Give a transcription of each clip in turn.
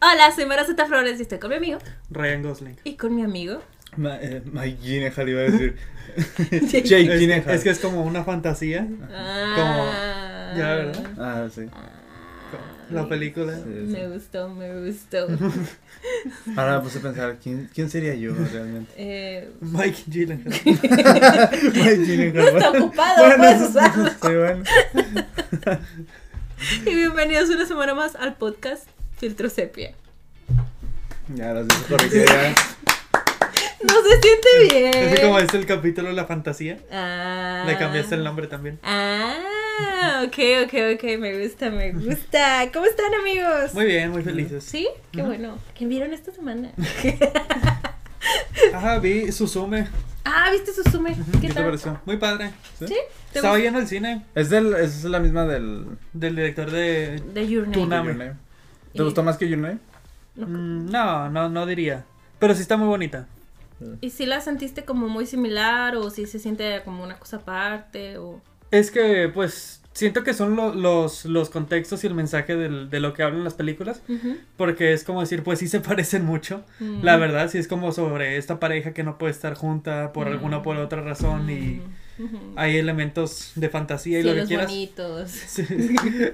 Hola, soy Maraceta Flores y estoy con mi amigo. Ryan Gosling. Y con mi amigo. Ma, eh, Mike Gyllenhaal iba a decir. Jake. Jake Es, Gyllenhaal. es que es como una fantasía. Ah, ya, ¿verdad? Ah, sí. La película. Sí, sí. Me gustó, me gustó. Ahora me puse a pensar, ¿quién, quién sería yo realmente? Eh, Mike Gyllenhaal. Mike Gyllenhaal. no está ocupado, Bueno, puedes usarlo. Sí, bueno. Y bienvenidos una semana más al podcast Filtro Sepia. Ya, las dejo corregir ya. No se siente bien. Así como es el capítulo de la fantasía. Ah. Le cambiaste el nombre también. Ah, ok, ok, ok, me gusta, me gusta. ¿Cómo están, amigos? Muy bien, muy felices. ¿Sí? Qué bueno. ¿Qué vieron esta semana? Ajá, vi Susume. ah, ¿viste Susume? ¿Qué ¿Qué te tal? pareció? Muy padre. ¿Sí? ¿Sí? ¿Te Estaba yendo al cine Es, del, es la misma del. del director de. De Your Name. Tuna- Dame. Your Name. ¿Te Y- gustó más que Your Name? Mm, No, no, no diría. Pero sí está muy bonita. ¿Y si la sentiste como muy similar o si se siente como una cosa aparte o... Es que, pues, siento que son lo- los, los contextos y el mensaje del- de lo que hablan las películas. Porque es como decir, pues sí se parecen mucho. Mm. La verdad, sí es como sobre esta pareja que no puede estar junta por Mm. alguna o por otra razón y hay elementos de fantasía y lo que quieras. bonitos. Sí,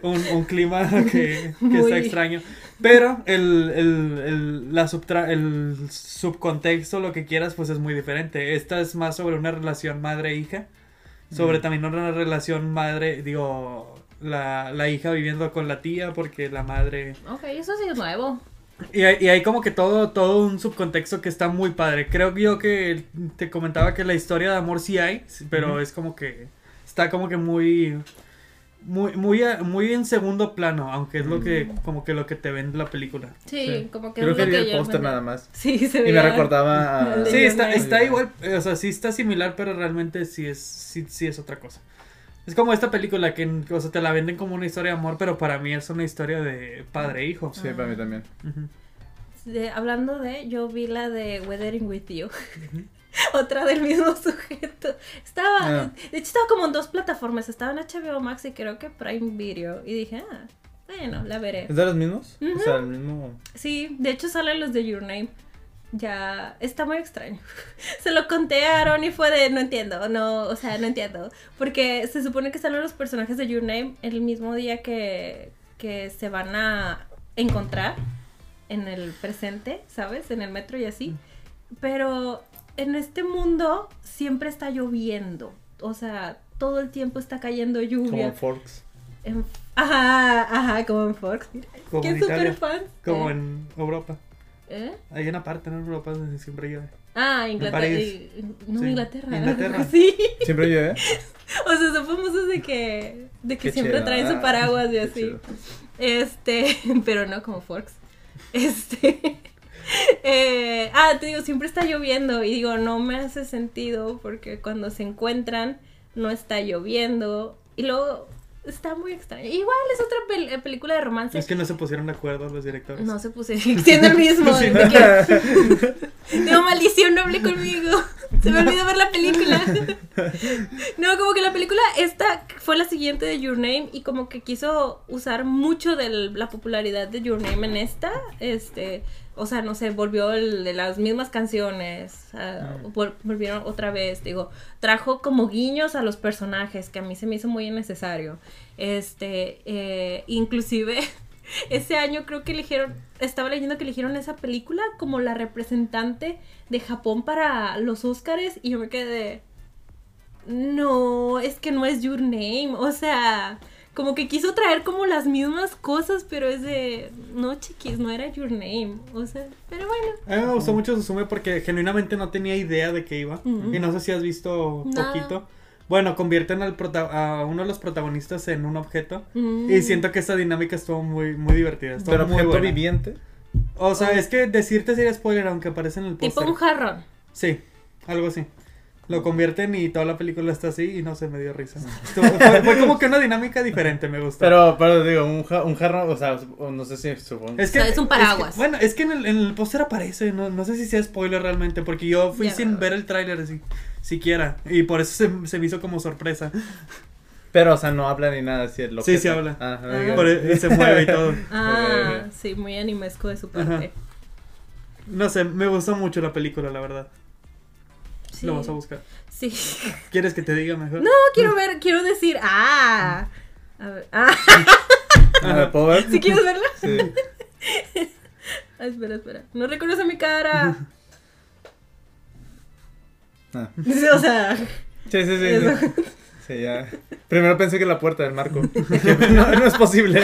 un, un clima que, que está extraño. Pero el, el, el, la subtra el subcontexto, lo que quieras, pues es muy diferente. Esta es más sobre una relación madre-hija. Sobre Mm. también una relación madre, digo, la, la hija viviendo con la tía porque la madre... Ok, eso sí es nuevo. Y hay, y hay como que todo, todo un subcontexto que está muy padre. Creo yo que te comentaba que la historia de amor sí hay, pero es como que está como que muy muy muy muy en segundo plano, aunque es lo que como que lo que te vende la película. Sí, Sí. como que Creo es que lo vi el póster nada más. Sí, se Y veía. me recordaba a. Sí, está está igual, o sea, sí está similar, pero realmente sí es sí, sí es otra cosa. Es como esta película que o sea, te la venden como una historia de amor, pero para mí es una historia de padre e hijo. Sí, para mí también. De- hablando de, yo vi la de Weathering with You. Otra del mismo sujeto. Estaba, Ah. de hecho estaba como en dos plataformas. Estaba en HBO Max y creo que Prime Video. Y dije, ah, bueno, la veré. ¿Es de los mismos? O sea, el mismo. Sí, de hecho salen los de Your Name. Ya está muy extraño. Se lo conté a Aaron y fue de no entiendo, no, o sea, no entiendo. Porque se supone que salen los personajes de Your Name el mismo día que, que se van a encontrar en el presente, ¿sabes? En el metro y así. Pero en este mundo siempre está lloviendo. O sea, todo el tiempo está cayendo Como lluvia. Forks. En- Ajá, ajá, como en Fox. Mira, Como ¿Qué en super Italia, fan? Como ¿Eh? en Europa. ¿Eh? Hay una parte en Europa donde siempre llueve. Ah, Inglaterra. Y- No, Sí, Inglaterra. Inglaterra. Sí. Siempre llueve. O sea, son famosos de que, de que Qué siempre chido. traen su Ah, paraguas y así. chido. Este, pero no como Forks. Este. eh, ah, te digo, siempre está lloviendo. Y digo, no me hace sentido porque cuando se encuentran no está lloviendo. Y luego está muy extraño. Igual es otra pel- eh, película de romance. Es que no se pusieron de acuerdo los directores. No se puse siendo el mismo. Sí. de que- Tengo maldición, no hable conmigo. Se me olvidó ver la película. No, como que la película esta fue la siguiente de Your Name y como que quiso usar mucho de la popularidad de Your Name en esta. Este, o sea, no sé, volvió el de las mismas canciones. vol- volvieron otra vez, digo, trajo como guiños a los personajes que a mí se me hizo muy innecesario. Este, eh, inclusive ese año creo que eligieron, estaba leyendo que eligieron esa película como la representante de Japón para los Óscares y yo me quedé, no, es que no es Your Name, o sea, como que quiso traer como las mismas cosas, pero es de, no chiquis, no era Your Name, o sea, pero bueno. A mí me gustó mucho Susume porque genuinamente no tenía idea de qué iba. Y no sé si has visto Nada. poquito. Bueno, convierten al prota- a uno de los protagonistas en un objeto. Mm. Y siento que esta dinámica estuvo muy, muy divertida. Estuvo Pero muy objeto buena. viviente. O sea, es que decirte sería spoiler, aunque aparece en el Tipo póster. un jarrón. Sí, algo así. Lo convierten y toda la película está así y no se me dio risa. Estuvo- fue, fue como que una dinámica diferente, me gustó. Pero, pero digo, un, ja- un jarro, o sea, o no sé si supongo. Es O sea, es un paraguas. que- bueno, es que en el, en el póster aparece, no, no sé si sea spoiler realmente, porque yo fui sin ver el tráiler si, siquiera, y por eso se, se me hizo como sorpresa. Pero, o sea, no habla ni nada así. el Sí, objeto. sí habla. Ah, Ah. ok. Por- y se mueve y todo. Ah, sí, muy animesco de su parte. No sé, me gustó mucho la película, la verdad. Sí. Lo vas a buscar. Sí. ¿Quieres que te diga mejor? No, quiero ver, quiero decir, ah. A ver, ah, Ah, ¿Puedo ver? ¿sí quieres verla? Sí. Ah, espera, espera. No reconoce mi cara. Ah. O sea, Sí, sí, sí. Eso. Sí, Sí, ya. Primero pensé que la puerta del marco. No, no es posible.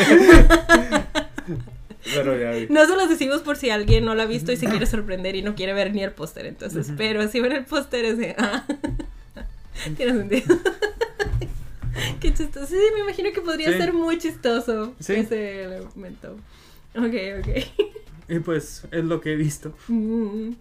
Pero ya vi. no se los decimos por si alguien no lo ha visto y se quiere sorprender y no quiere ver ni el póster. Entonces, Ujú. pero si ven el póster es de. Ah. Tiene sentido. Qué chistoso. Sí, me imagino que podría Sí. ser muy chistoso Sí. ese elemento. Ok, ok. Y pues es lo que he visto. Mm.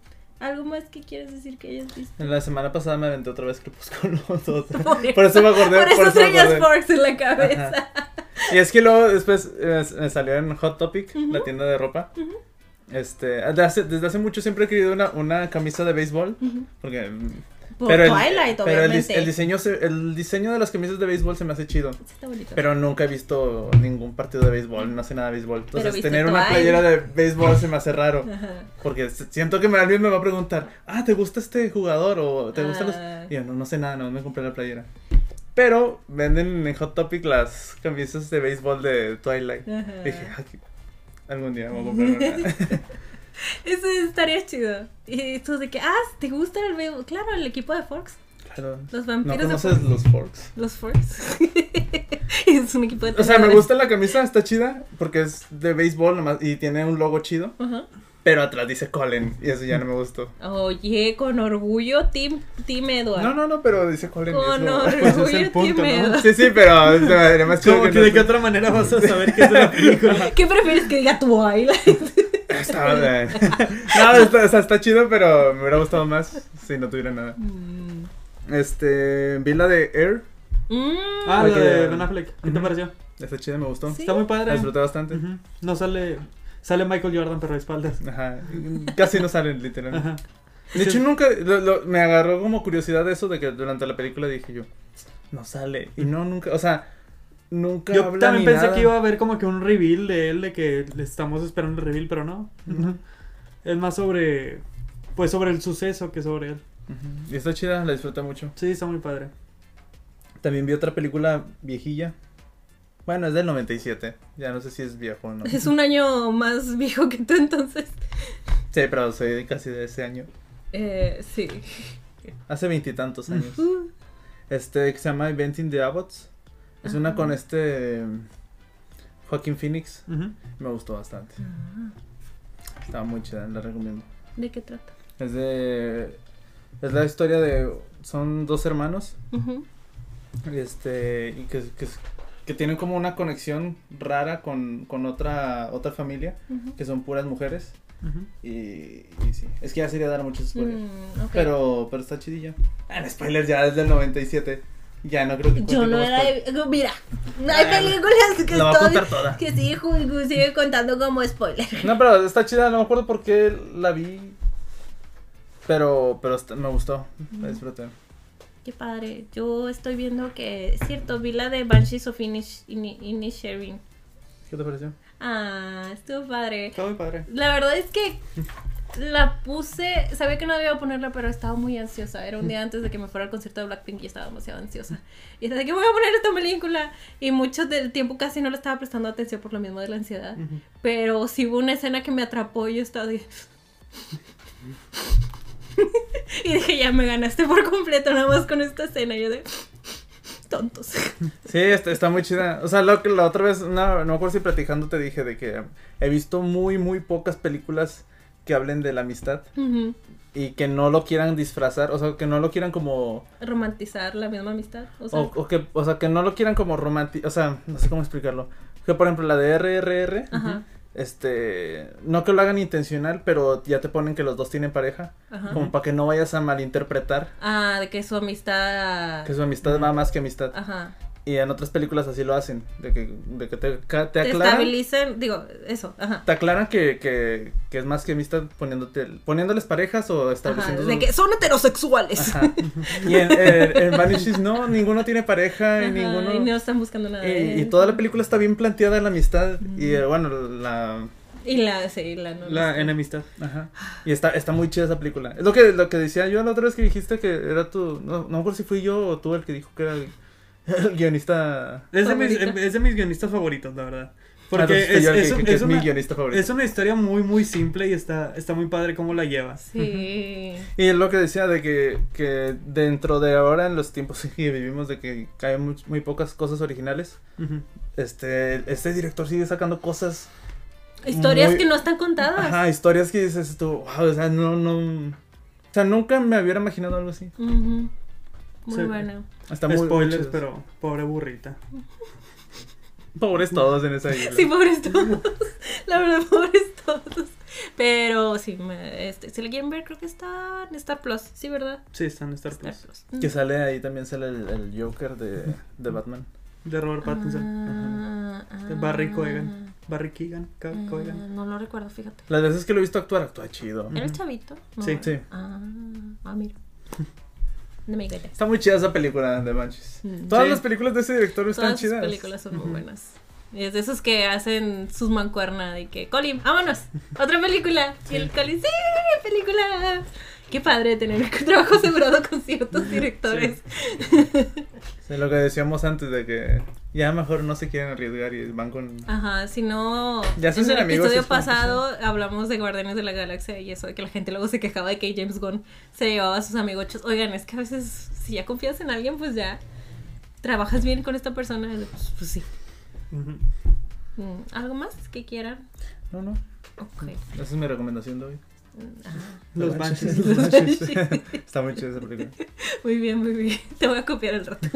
¿Algo más que quieres decir que hayas visto? En la semana pasada me aventé otra vez Crepúsculo 2. Por, Por eso me acordé. Por eso me traías. Forks en la cabeza. Ajá. Y es que luego después eh, me salió en Hot Topic, la tienda de ropa. Este, desde hace, desde hace mucho siempre he querido una, una camisa de béisbol. Porque. Por pero el, Twilight, pero el, dis- obviamente. el diseño se- el diseño de las camisas de béisbol se me hace chido. Sí, está bonito. Pero nunca he visto ningún partido de béisbol, no sé nada de béisbol. Entonces, tener una Twilight. playera de béisbol se me hace raro. Ajá. Porque siento que alguien me va a preguntar, ah, ¿te gusta este jugador? O ¿te gustan los.? Ah. Y yo, no, no sé nada, no me compré la playera. Pero venden en Hot Topic las camisas de béisbol de Twilight. Ajá. Dije, "Ah, algún día voy a comprar una. Eso estaría chido. Y esto de que, ah, ¿te gusta el béisbol? Claro, el equipo de Forks. Claro. Los No vampiros de conoces Forks. los forks. Los Forks. es un equipo de O sea, me gusta la camisa, está chida, porque es de béisbol nomás y tiene un logo chido, Ajá. pero atrás dice Colin y eso ya no me gustó. Oye, con orgullo, Team, team Edward. No, no, no, pero dice Colin. Con eso- Pues es orgullo, el punto, Team ¿no? Edward. Sí, sí, pero se me daría más chido ¿Cómo que que no de qué otra manera vas a saber qué es de la película? ¿Qué prefieres que diga Twilight? Está bien. No, está, chido, pero me hubiera gustado más si no tuviera nada. Mm. Este, vi la de Air, Mm. Ah, la de Ben Affleck. ¿Qué te pareció? está chida, me gustó. Sí. Está muy La padre. disfruté bastante. No sale. Sale Michael Jordan, pero de espaldas. Ajá, casi no salen literal. Ajá. De hecho, nunca, lo- lo- me agarró como curiosidad eso de que durante la película dije yo, no sale. Y no, nunca, o sea, nunca Yo habla también ni pensé nada. que iba a haber como que un reveal de él, de que le estamos esperando el reveal, pero no. Es más sobre. Pues sobre el suceso que sobre él. Ujú. Y está chida, la disfruté mucho. Sí, está muy padre. También vi otra película viejilla. Bueno, es del 97. Ya no sé si es viejo o no. Es un año más viejo que tú, entonces. Sí, pero soy casi de ese año. Eh, sí. Hace veintitantos años. Uh, Este que se llama Inventing the Abbots. Es una con este Joaquín Phoenix. Me gustó bastante. ah, Estaba muy chida, la recomiendo. ¿De qué trata? Es de es la historia de son dos hermanos Ujú. y este y que, que, que tienen como una conexión rara con, con otra otra familia que son puras mujeres Ujú. y, y sí, es que ya sería dar muchos spoilers. Mm. Pero pero está chidilla. Ah, el spoiler ya desde el 97. Ya no creo que Yo no era. spoiler. Mira, hay Ah, películas que estoy. Que sigue, sigue contando como spoiler. No, pero está chida, no me acuerdo por qué la vi. Pero, pero me gustó, la disfruté. Qué padre. Yo estoy viendo que. Es cierto, vi la de Banshees of Inish- Ini- Inisherin. ¿Qué te pareció? Ah, estuvo padre. Está muy padre. La verdad es que la puse, sabía que no debía ponerla, pero estaba muy ansiosa. Era un día antes de que me fuera al concierto de Blackpink y estaba demasiado ansiosa. Y desde que voy a poner esta película. Y mucho del tiempo casi no le estaba prestando atención por lo mismo de la ansiedad. Ujú. Pero sí hubo una escena que me atrapó y yo estaba de... y dije, ya me ganaste por completo nada más con esta escena. Y yo de... Tontos. Sí, está, está muy chida. O sea, lo la otra vez, no, no me acuerdo si platicando te dije de que he visto muy, muy pocas películas que hablen de la amistad y que no lo quieran disfrazar, o sea, que no lo quieran como... Romantizar la misma amistad. O sea, O, o que, o sea, que no lo quieran como romántico, o sea, no sé cómo explicarlo. Que por ejemplo la de RRR, Ajá, este, no que lo hagan intencional, pero ya te ponen que los dos tienen pareja, ajá. como para que no vayas a malinterpretar Ah, de que su amistad... que su amistad va más que amistad. Ajá. Y en otras películas así lo hacen, de que, de que te, te Te aclaran, estabilizan, digo, eso, ajá. te aclaran que, que, que es más que amistad poniéndote, poniéndoles parejas o Ajá, estableciendo de que son heterosexuales. Ajá. Y en, en, en Vanishes no, ninguno tiene pareja, Ajá, y ninguno... y no están buscando nada. y, toda la película está bien planteada la amistad y bueno, la... Y la, sí, la no. La enemistad. Ajá. Y está, está muy chida esa película. Es lo que, lo que decía yo la otra vez que dijiste que era tu... No, no me acuerdo si fui yo o tú el que dijo que era el, guionista... Es de, mis, Favorito. es de mis guionistas favoritos, la verdad. Ah, Porque fui es, yo el que es dije un- que es es mi una, guionista favorito. es una historia muy, muy simple y está, está muy padre cómo la lleva. Sí. Y es lo que decía de que, que dentro de ahora, en los tiempos que vivimos, de que hay muy, muy pocas cosas originales, este, este director sigue sacando cosas, Historias Muy- que no están contadas. ajá, historias que dices tú, wow, o sea, no, no, o sea, nunca me hubiera imaginado algo así. Ujú. Muy Sí. buena. Está muy Spoilers, pero pobre burrita. Pobres todos en esa isla. Sí, pobres todos. La verdad, pobres todos. Pero sí, me- este, si la quieren ver, creo que está en Star Plus. Sí, ¿verdad? Sí, está en Star Star Plus. Plus. Que sale ahí también sale el, el Joker de, de Batman. De Robert Pattinson. Ah, De Barry Cogan. Barry Keegan. Ah, Cogan. no lo recuerdo, fíjate. Las veces que lo he visto actuar, actúa chido. ¿Era el chavito? No, Sí. Sí. Ah, ah, mira. No me digas. Está muy chida esa película de Manches. Mm. Todas Sí. las películas de ese director están Todas sus chidas. películas son muy buenas. Y es de esos que hacen sus mancuernas de que, Colin, vámonos, otra película. Y el Colin, sí, película. Qué padre tener un trabajo asegurado con ciertos directores. Sí, lo que decíamos antes de que ya mejor no se quieren arriesgar y van con... Ajá, si no, Ya se en el amigos, episodio pasado hablamos de Guardianes de la Galaxia y eso de que la gente luego se quejaba de que James Gunn se llevaba a sus amigochos. Oigan, es que a veces si ya confías en alguien, pues ya trabajas bien con esta persona, pues, pues sí. Mm, ¿Algo más que quieran? No, no. Ok. Esa es mi recomendación de hoy. Ah. Los Banshees. Los Banshees. Está muy chida esa película. Muy bien, muy bien. Te voy a copiar el rato.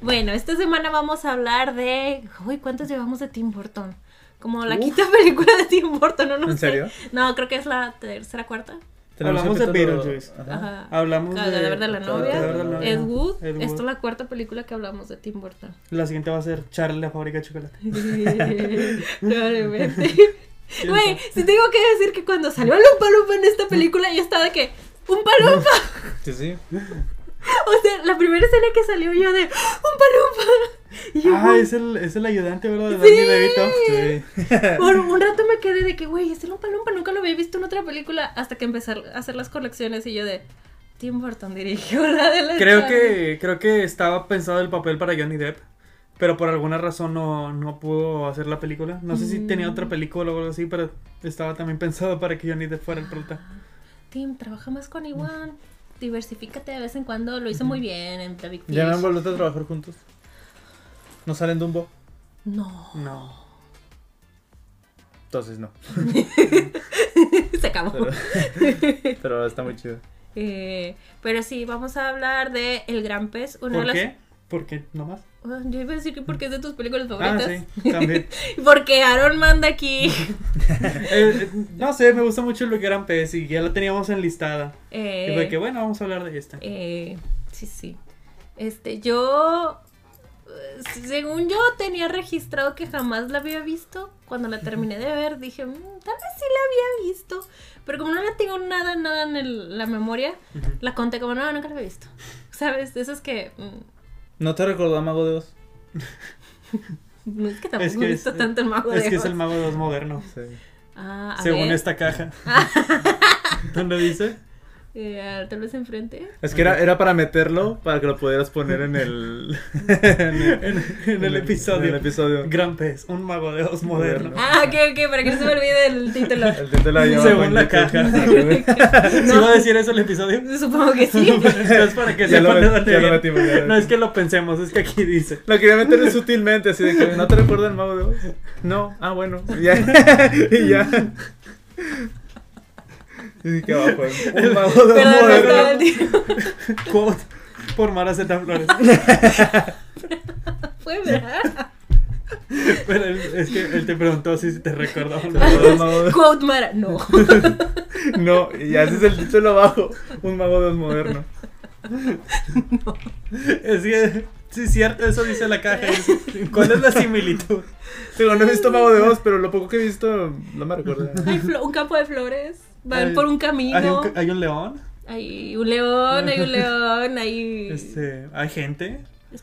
Bueno, esta semana vamos a hablar de. Uy, ¿cuántos llevamos de Tim Burton? Como la Uf. quinta película de Tim Burton, ¿no? no ¿En sé. serio? No, creo que es la tercera, cuarta. Hablamos de Beetlejuice. Ajá. Hablamos de... Cadáver de la novia. Cadáver de la novia. Ed Wood. Esta es la cuarta película que hablamos de Tim Burton. La siguiente va a ser Charlie la fábrica de chocolate. Probablemente. Güey, si tengo que decir que cuando salió Lumpa Lumpa en esta película, yo estaba de que. ¡Un palumpa! Sí, sí. O sea, la primera escena que salió yo de. ¡Un palumpa! Y yo, Ah, es el, es el ayudante, ¿verdad? De Danny DeVito. Sí. Por un rato me quedé de que, güey, este Lumpa Lumpa nunca lo había visto en otra película hasta que empecé a hacer las colecciones y yo de. Tim Burton dirigió la de la Creo Charlie". que, creo que estaba pensado el papel para Johnny Depp. Pero por alguna razón no, no pudo hacer la película. No sé si tenía otra película o algo así, pero estaba también pensado para que Johnny Depp fuera el prota. Tim, trabaja más con Iwan. Diversifícate de vez en cuando. Lo hizo muy bien en The Big Fish. ¿Ya no han vuelto a trabajar juntos? ¿No salen Dumbo? No. No. Entonces no. Se acabó. Pero, pero está muy chido. Eh, pero sí, vamos a hablar de El Gran Pez. Una de ¿Por las... qué? ¿Por qué? ¿No más? Ah, Yo iba a decir que porque es de tus películas Ah, favoritas. sí, también. Porque Aaron manda aquí. Eh, eh, no sé, me gusta mucho lo que eran pez y ya la teníamos enlistada. Eh, Y fue que bueno, vamos a hablar de esta. eh, sí, sí. Este, yo. eh, Según yo tenía registrado que jamás la había visto. Cuando la terminé de ver, dije, "Mm, tal vez sí la había visto. Pero como no la tengo nada, nada en el- la memoria, la conté como, no, nunca la había visto. ¿Sabes? De esas que. mm, ¿No te recordó a Mago de Oz? no es que tampoco Es que he visto es- tanto el mago Es de que es Oz. el mago de los modernos. Sí. Ah, a Según ver. esta caja. ¿Dónde dice? Eh, tal vez enfrente. Es que era, era para meterlo para que lo pudieras poner en el. en el, En, en el episodio. en el episodio. Gran pez, un mago de Oz moderno. Ah, ok, ok, para que no se me olvide el título. El título llama Según en la caja. ¿Sí No. va a decir eso el episodio? Supongo que sí. es para que Ya lo sepan de dónde ya lo viene. ya No es que lo pensemos, es que aquí dice. Lo quería meter sutilmente, así de que no te recuerda el mago de Oz. No, ah, bueno. Y ya. y ya. Y que abajo. Un mago de no moderno. título. Quote por Mara Zeta Flores. Fue verdad. Pero él- es que él te preguntó si te recordaba. Un mago de- de- Quote Mara. No. No, y ya ese es el título abajo. Un mago de moderno. Es que Sí, cierto, eso dice la caja. ¿Cuál es la similitud? Digo, no he visto Mago de Oz, pero lo poco que he visto no me recuerdo. Hay un campo de flores. Van Hay- por un camino. Hay un, hay un león, Hay un león, hay un león, hay este, hay gente.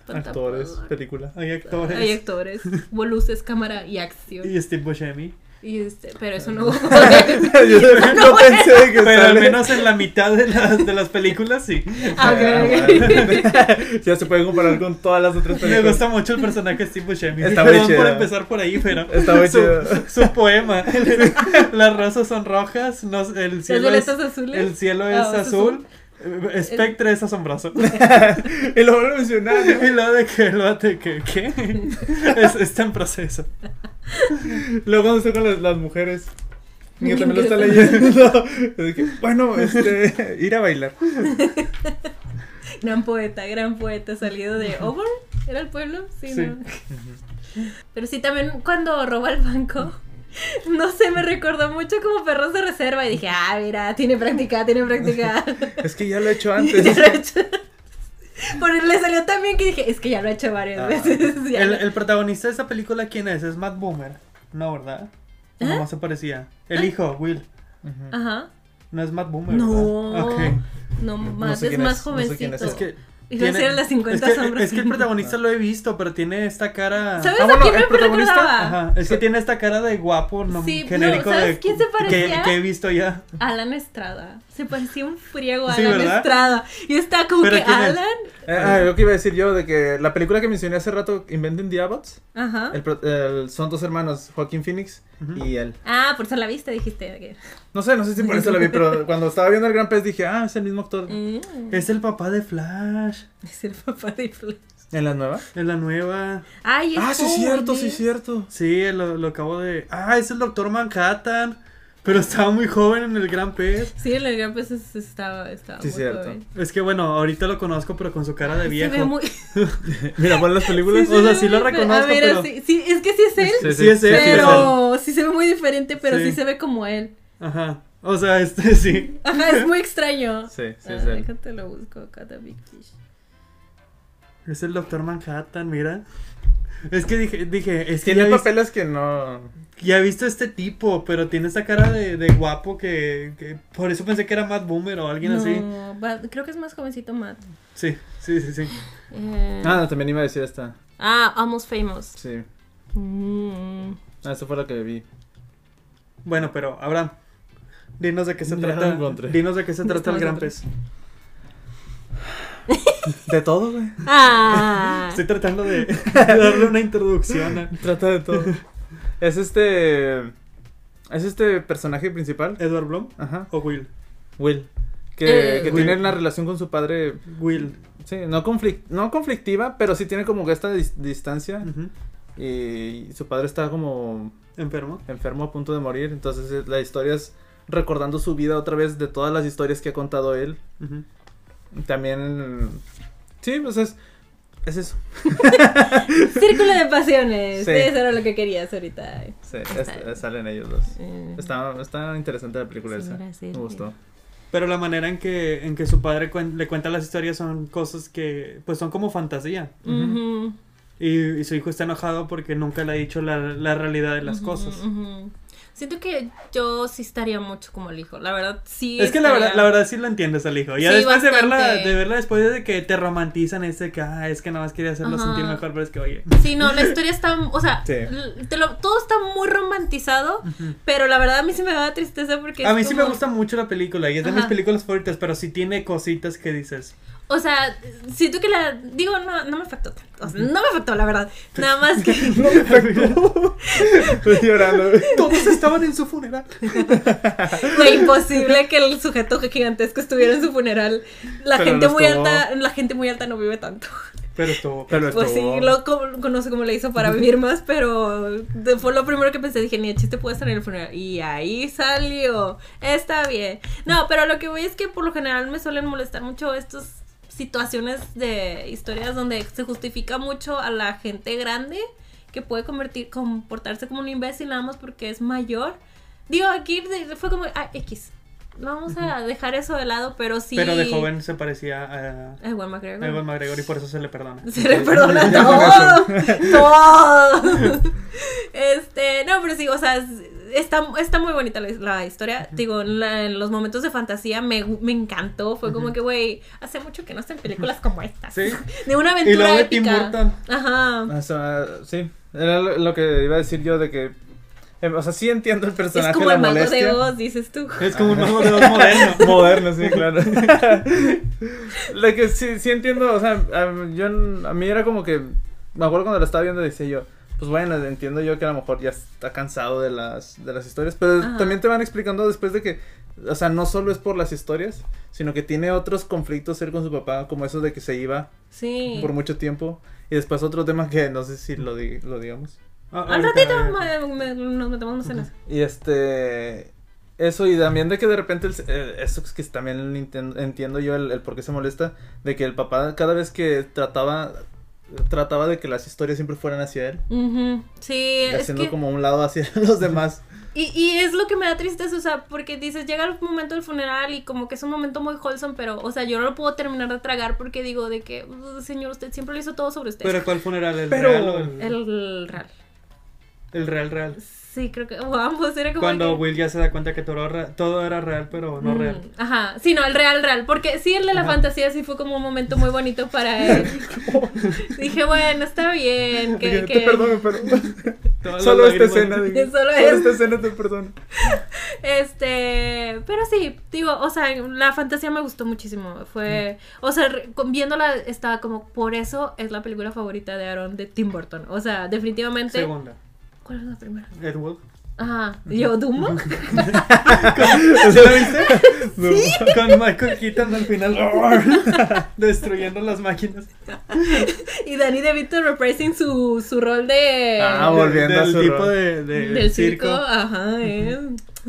Actores, película. hay actores. Hay actores, hubo luces, cámara y acción. Y Steve Buscemi. Y este, pero eso no hubo. Yo no pensé que Pero al sale. menos en la mitad de las, de las películas sí. Ah, ok, Ah, ya se puede comparar con todas las otras Me películas. gusta mucho el personaje de Steve Buscemi. Está muy Perdón por chido. empezar por ahí, pero Está muy su, chido. su poema. Las rosas son rojas, no, el cielo es, azules. el cielo es Ah, es azul. Spectre es asombroso. y lo vuelvo a mencionar. ¿no? y lo de que lo de que ¿qué? Es, está en proceso. Luego cuando está con las, las mujeres. Y que también lo Que está leyendo. Dije, bueno, este, ir a bailar. Gran poeta, gran poeta salido de Auburn. ¿Era el pueblo? Sí, Sí. ¿no? Pero sí, también cuando roba el banco. No sé, me recordó mucho como perros de reserva y dije, ah, mira, tiene práctica, tiene práctica. Es que ya lo he hecho Ya antes. lo he hecho. Por le salió tan bien que dije, es que ya lo he hecho varias Ah. veces. El, protagonista de esa película, ¿quién es? Es Matt Boomer. No, ¿verdad? ¿Eh? No se parecía. El hijo, Will. Ujú. Ajá. No es Matt Boomer. No. ¿verdad? No, más, sé es más es, no sé quién jovencito. es. Es que. A ser las 50 es que, sombras. Es que el protagonista lo he visto, pero tiene esta cara. ¿Sabes Ah, a bueno, quién el me protagonista? Ajá, es que tiene esta cara de guapo, no, Sí, no, genérico ¿sabes de quién se que- parecía? Que, he visto ya. Alan Estrada. Se parecía un friego a Sí, Alan ¿verdad? Estrada. Y está como ¿Pero que quién es? Alan. Eh, ah, lo que iba a decir yo, de que la película que mencioné hace rato, Inventing the Abbots, Ajá. el pro- el- son dos hermanos, Joaquín Phoenix y él. Ah, por eso la viste, dijiste. No sé, no sé si por eso lo vi, pero cuando estaba viendo el Gran Pez dije, ah, es el mismo actor. Mm, Es el papá de Flash. es el papá de Flash. ¿En la nueva? En la nueva. Ay, Ah, sí, cierto, sí, joven. cierto. Sí, lo, lo acabo de. Ah, es el doctor Manhattan. Pero estaba muy joven en el Gran Pez. Sí, el gran pez es- estaba, estaba Sí, muy cierto. joven. Es que bueno, ahorita lo conozco, pero con su cara de Se viejo. ve muy... Mira, pon las películas. O sea, se sí lo reconozco, A ver, pero- sí, sí, es que sí es él. Sí, Sí, es él, sí es él. pero sí se ve muy diferente, pero sí. Sí. se ve como él. Ajá. O sea, este sí. Ajá, es muy extraño. Sí, sí, Ah, es él. déjate lo busco acá, The Big Fish. Es el doctor Manhattan, mira. Es que dije, dije, es que Tiene ya, he visto, papeles que no. ya he visto este tipo, pero tiene esta cara de, de guapo que, que por eso pensé que era Matt Boomer o alguien así. No, va- creo que es más jovencito Matt. Sí, sí, sí, sí. Eh, Ah, no, también iba a decir esta. ah, Almost Famous. Sí. Mm. Ah, esa fue la que vi. Bueno, pero Abraham, dinos de qué se Ya trata. lo encontré. Dinos de qué se trata el gran pez. De todo, güey. Ah. Estoy tratando de, de darle una introducción. a- Trata de todo. es este. Es este personaje principal. Edward Blum Ajá. o Will. Will. Que, Eh, que Will. tiene una relación con su padre. Will. Sí, no, conflic no conflictiva, pero sí tiene como que esta dis- distancia. Ujú. Y su padre está como Enfermo. enfermo a punto de morir. Entonces eh, la historia es recordando su vida otra vez de todas las historias que ha contado él. También. Sí, pues es. Es eso. Círculo de pasiones. Sí. Sí. Eso era lo que querías ahorita. Sí, es- salen ellos dos. Eh, Está, está interesante la película Sí, esa. Me gustó. Pero la manera en que, en que su padre cuen- le cuenta las historias son cosas que, pues son como fantasía. ujú, Y, y su hijo está enojado porque nunca le ha dicho la, la realidad de las cosas. ujú. Siento que yo sí estaría mucho como el hijo. La verdad, sí. Es que la verdad, la verdad sí lo entiendes al hijo. Ya Sí, después de verla, de verla después de que te romantizan ese que, ah, es que nada más quería hacerlo Ajá. sentir mejor, pero es que, oye. Sí, no, la historia está, o sea, Sí. te lo- todo está muy romantizado, pero la verdad a mí sí me da tristeza porque A mí sí me gusta mucho la película y es de Ajá. mis películas favoritas, pero sí tiene cositas que dices. O sea, siento que la, digo, no, no me afectó tanto, o sea, no me afectó la verdad, nada más que, Estoy llorando. güey. Todos estaban en su funeral. fue imposible que el sujeto gigantesco estuviera en su funeral, la Pero gente muy estuvo. alta, la gente muy alta no vive tanto. Pero estuvo. Pero Pues sí, lo co- no sé cómo le hizo para vivir más, pero fue lo primero que pensé. Dije, ni el chiste puede estar en el funeral. Y ahí salió. Está bien. No, pero lo que voy es que por lo general me suelen molestar mucho estas situaciones de historias donde se justifica mucho a la gente grande que puede convertir, comportarse como un imbécil nada más porque es mayor. Digo, aquí fue como, ah, X. vamos a dejar eso de lado, pero sí. Pero de joven se parecía a, A Ewan McGregor. Ewan McGregor y por eso se le perdona. Se le perdona todo. todo. Este, no, pero sí, o sea, es- está, está muy bonita la, la historia. Digo, en, la- en los momentos de fantasía me, me encantó. Fue como que, güey, hace mucho que no hacen películas como estas. Sí. De una Y aventura luego de Tim épica. Burton. Ajá. O sea, sí, era lo, lo que iba a decir yo de que, o sea, sí entiendo el personaje, Es como la el mago de. Oz, dices tú. Es como un mago de dos moderno. Moderno, sí, claro. Lo que sí, sí entiendo, o sea, a, yo, a mí era como que, me acuerdo cuando lo estaba viendo, decía yo, pues bueno, entiendo yo que a lo mejor ya está cansado de las, de las historias, pero Ajá. también te van explicando después de que, o sea, no solo es por las historias, sino que tiene otros conflictos él con su papá, como eso de que se iba Sí. por mucho tiempo, y después otro tema que no sé si lo, di- lo digamos. Ah, Al ahorita- ratito me- me- nos metemos más en eso. Y este. Eso, y también de que de repente. el- eh, eso es que también entiendo yo el, el por qué se molesta. De que el papá, cada vez que trataba. Trataba de que las historias siempre fueran hacia él. Sí, y es haciendo que... como un lado hacia los demás. Y, y es lo que me da tristeza, o sea, porque dices, llega el momento del funeral y como que es un momento muy wholesome, pero, o sea, yo no lo puedo terminar de tragar porque digo de que, "Uh, señor, usted siempre lo hizo todo sobre usted. Pero ¿cuál funeral? ¿El Pero- real o el, el real. El real real? Sí, creo que, o ambos, era como Cuando que- Will ya se da cuenta que todo, era- todo era real, pero no Mm, real. Ajá, sí, no, el real, real, porque sí, el de la Ajá. fantasía sí fue como un momento muy bonito para él. Dije, bueno, está bien, que... Dije, que... Te perdono, pero. Solo esta escena, dije. Solo Solo es- esta escena te perdono. Este, pero sí, digo, o sea, la fantasía me gustó muchísimo. Fue, o sea, viéndola estaba como, por eso es la película favorita de Aaron de Tim Burton. O sea, definitivamente. Segunda. ¿Cuál es la primera? Ed Wood. Ajá, yo, Dumbo. ¿Sí la viste? Con Michael Keaton al final destruyendo las máquinas. y Danny DeVito reprising su, su rol de. Ah, volviendo del a su tipo rol. de, de- del circo. Ajá, eh.